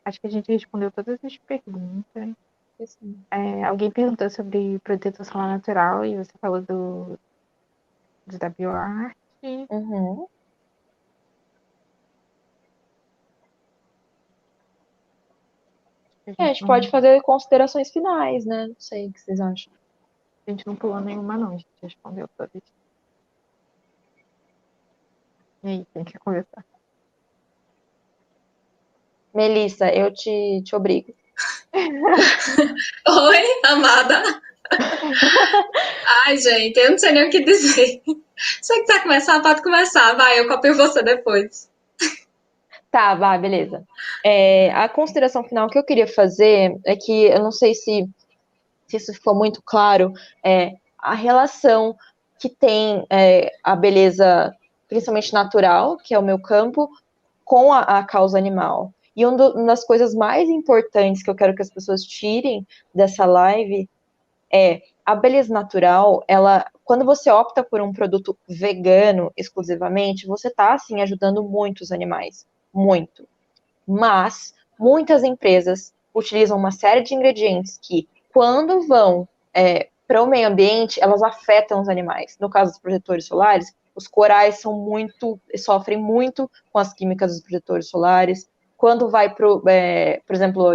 B: Acho que a gente respondeu todas as perguntas. É, alguém perguntou sobre protetor solar natural e você falou do, do da bioarte.
A: Uhum. É, a gente pode fazer considerações finais, né? Não sei o que vocês acham.
B: A gente não pulou nenhuma, não. A gente respondeu todas. E aí, quem quer começar?
A: Melissa, eu te, te obrigo. [laughs]
C: Oi, amada. Ai, gente, eu não sei nem o que dizer. Se você quiser começar, pode começar. Vai, eu copio você depois.
A: Tá, vai, beleza. É, a consideração final que eu queria fazer é que eu não sei se, se isso ficou muito claro, é a relação que tem é, a beleza, principalmente natural, que é o meu campo, com a, a causa animal. E um do, uma das coisas mais importantes que eu quero que as pessoas tirem dessa live é a beleza natural, ela, quando você opta por um produto vegano exclusivamente, você está assim ajudando muitos animais muito. Mas muitas empresas utilizam uma série de ingredientes que, quando vão é, para o meio ambiente, elas afetam os animais. No caso dos protetores solares, os corais são muito, sofrem muito com as químicas dos protetores solares. Quando vai para, é, por exemplo,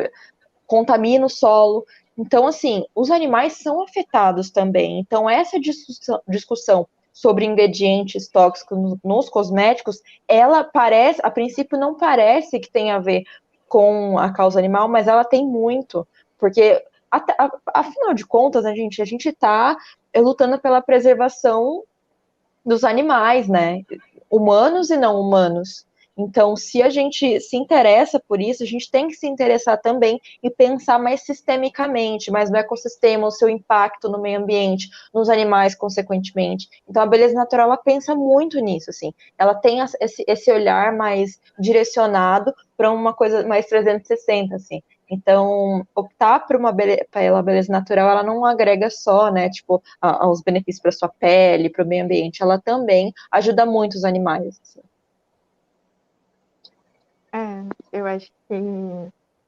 A: contamina o solo. Então, assim, os animais são afetados também. Então, essa discussão, discussão sobre ingredientes tóxicos nos cosméticos, ela parece, a princípio não parece que tem a ver com a causa animal, mas ela tem muito, porque afinal de contas, né, gente, a gente está lutando pela preservação dos animais, né, humanos e não humanos. Então, se a gente se interessa por isso, a gente tem que se interessar também e pensar mais sistemicamente, mais no ecossistema, o seu impacto no meio ambiente, nos animais, consequentemente. Então, a beleza natural, ela pensa muito nisso, assim. Ela tem esse, esse olhar mais direcionado para uma coisa mais 360, assim. Então, optar por uma beleza, pela beleza natural, ela não agrega só, né, tipo, aos benefícios para sua pele, para o meio ambiente, ela também ajuda muito os animais. Assim.
B: Eu acho que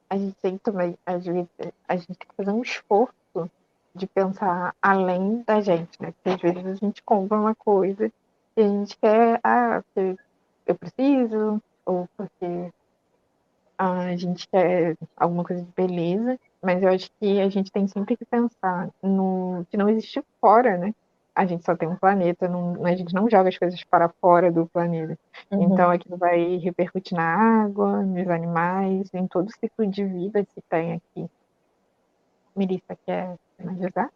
B: a gente tem também, às vezes, a gente tem que fazer um esforço de pensar além da gente, né? Porque às vezes a gente compra uma coisa e a gente quer, ah, eu preciso, ou porque a gente quer alguma coisa de beleza, mas eu acho que a gente tem sempre que pensar no que não existe fora, né? A gente só tem um planeta, não, a gente não joga as coisas para fora do planeta. Uhum. Então aquilo vai repercutir na água, nos animais, em todo o ciclo de vida que tem aqui. Melissa, quer finalizar?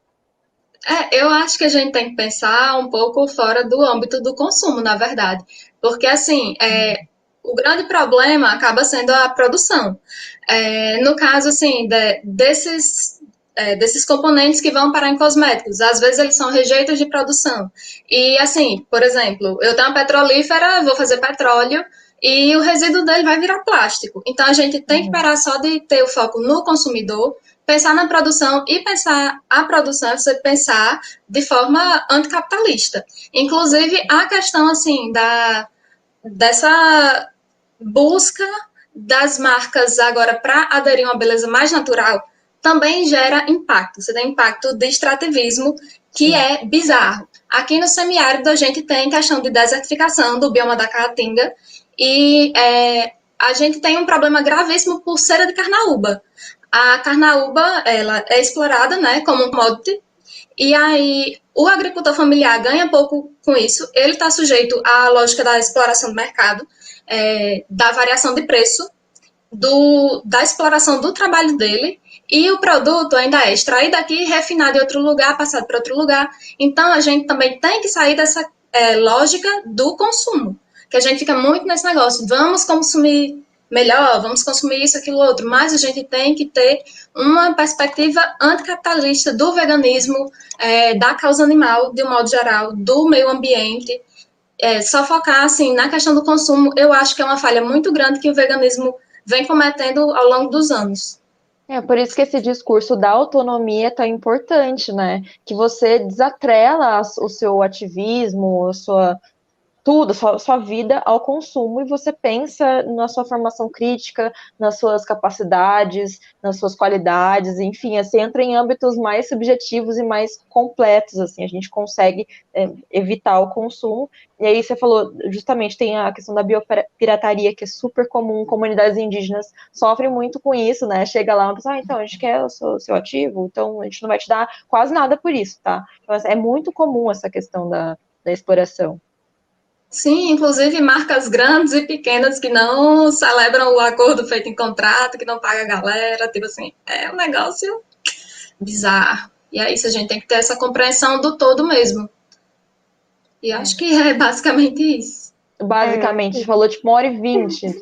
C: É, eu acho que a gente tem que pensar um pouco fora do âmbito do consumo, na verdade. Porque, assim, é, o grande problema acaba sendo a produção. É, no caso, assim, de, desses, é, desses componentes que vão parar em cosméticos, às vezes eles são rejeitos de produção. E, assim, por exemplo, eu tenho uma petrolífera, vou fazer petróleo, e o resíduo dele vai virar plástico. Então, a gente tem que uhum. parar só de ter o foco no consumidor, pensar na produção e pensar a produção é você pensar de forma anticapitalista. Inclusive, a questão, assim, da, dessa busca das marcas agora para aderir a uma beleza mais natural também gera impacto. Você tem impacto de extrativismo, que é bizarro. Aqui no semiárido, a gente tem questão de desertificação do bioma da Caatinga e é, a gente tem um problema gravíssimo por cera de carnaúba. A carnaúba ela é explorada né, como um commodity e aí o agricultor familiar ganha pouco com isso, ele está sujeito à lógica da exploração do mercado, é, da variação de preço, do, da exploração do trabalho dele, e o produto ainda é extraído aqui, refinado em outro lugar, passado para outro lugar. Então, a gente também tem que sair dessa é, lógica do consumo, que a gente fica muito nesse negócio, vamos consumir melhor, vamos consumir isso, aquilo, outro, mas a gente tem que ter uma perspectiva anticapitalista do veganismo, é, da causa animal, de um modo geral, do meio ambiente, é, só focar assim na questão do consumo, eu acho que é uma falha muito grande que o veganismo vem cometendo ao longo dos anos.
A: É por isso que esse discurso da autonomia é tão importante, né? Que você desatrela o seu ativismo, a sua tudo, sua, sua vida ao consumo e você pensa na sua formação crítica, nas suas capacidades, nas suas qualidades, enfim, assim, entra em âmbitos mais subjetivos e mais completos, assim, a gente consegue é, evitar o consumo. E aí você falou, justamente, tem a questão da biopirataria, que é super comum, comunidades indígenas sofrem muito com isso, né? Chega lá uma pessoa, ah, então, a gente quer o seu, seu ativo, então a gente não vai te dar quase nada por isso, tá? Então, é muito comum essa questão da, da exploração.
C: Sim, inclusive marcas grandes e pequenas que não celebram o acordo feito em contrato, que não paga a galera, tipo assim, é um negócio bizarro. E é isso, a gente tem que ter essa compreensão do todo mesmo. E é. acho que é basicamente isso.
A: Basicamente, a gente falou tipo uma hora e vinte. [laughs]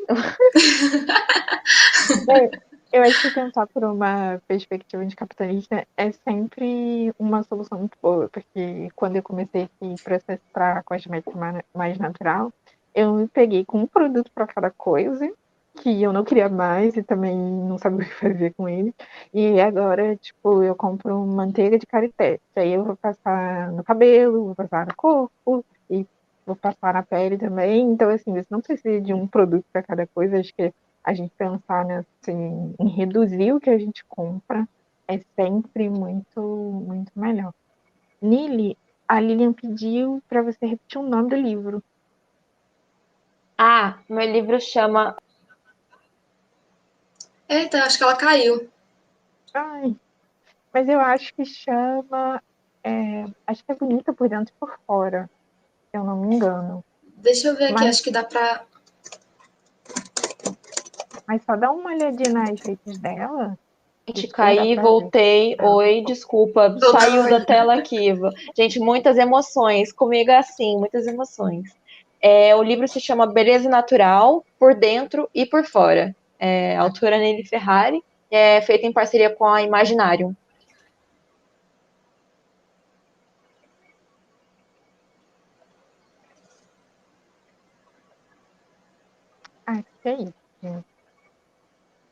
A: [laughs]
B: Eu acho que pensar por uma perspectiva de capitalista é sempre uma solução muito boa, porque quando eu comecei esse processo para cosmética mais natural, eu me peguei com um produto para cada coisa que eu não queria mais e também não sabia o que fazer com ele. E agora, tipo, eu compro manteiga de karité, que aí eu vou passar no cabelo, vou passar no corpo e vou passar na pele também. Então, assim, você não precisa de um produto para cada coisa, acho que a gente pensar né, assim, em reduzir o que a gente compra é sempre muito, muito melhor. Nili, a Lilian pediu para você repetir o nome do livro.
A: Ah, meu livro chama.
C: Eita, acho que ela caiu.
B: Ai, mas eu acho que chama. É, acho que é bonita por dentro e por fora, se eu não me engano.
C: Deixa eu ver aqui, mas... acho que dá para
B: mas só dá uma olhadinha nas redes dela.
A: Gente, caí, voltei. Ver. Oi, desculpa, saiu da tela aqui. Gente, muitas emoções. Comigo é assim, muitas emoções. É, o livro se chama Beleza Natural, por dentro e por fora. É, a autora Nelly Ferrari, é feita em parceria com a Imaginarium.
B: Ah, que é isso.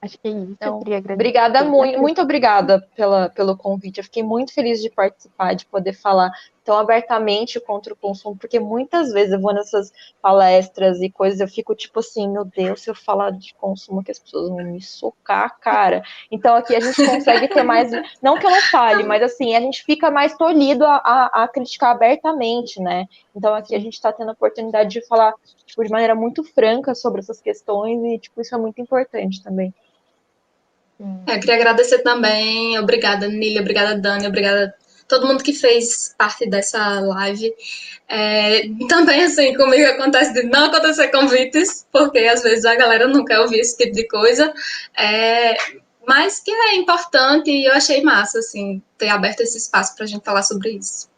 B: Acho que é isso. Então,
A: obrigada muito, muito obrigada pela, pelo convite. Eu fiquei muito feliz de participar, de poder falar tão abertamente contra o consumo, porque muitas vezes eu vou nessas palestras e coisas, eu fico tipo assim, meu Deus, se eu falar de consumo que as pessoas vão me socar cara. Então aqui a gente consegue ter mais, não que eu não fale, mas assim, a gente fica mais tolhido a, a, a criticar abertamente, né? Então aqui a gente está tendo a oportunidade de falar tipo, de maneira muito franca sobre essas questões e tipo, isso é muito importante também.
C: É, eu queria agradecer também, obrigada Nília, obrigada Dani, obrigada todo mundo que fez parte dessa live. É, também, assim, comigo acontece de não acontecer convites, porque às vezes a galera não quer ouvir esse tipo de coisa, é, mas que é importante e eu achei massa, assim, ter aberto esse espaço para a gente falar sobre isso.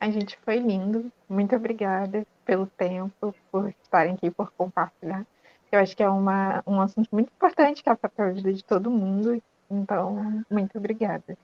B: A gente foi lindo, muito obrigada pelo tempo, por estarem aqui, por compartilhar. Eu acho que é uma, um assunto muito importante que é a vida de todo mundo, então, muito obrigada.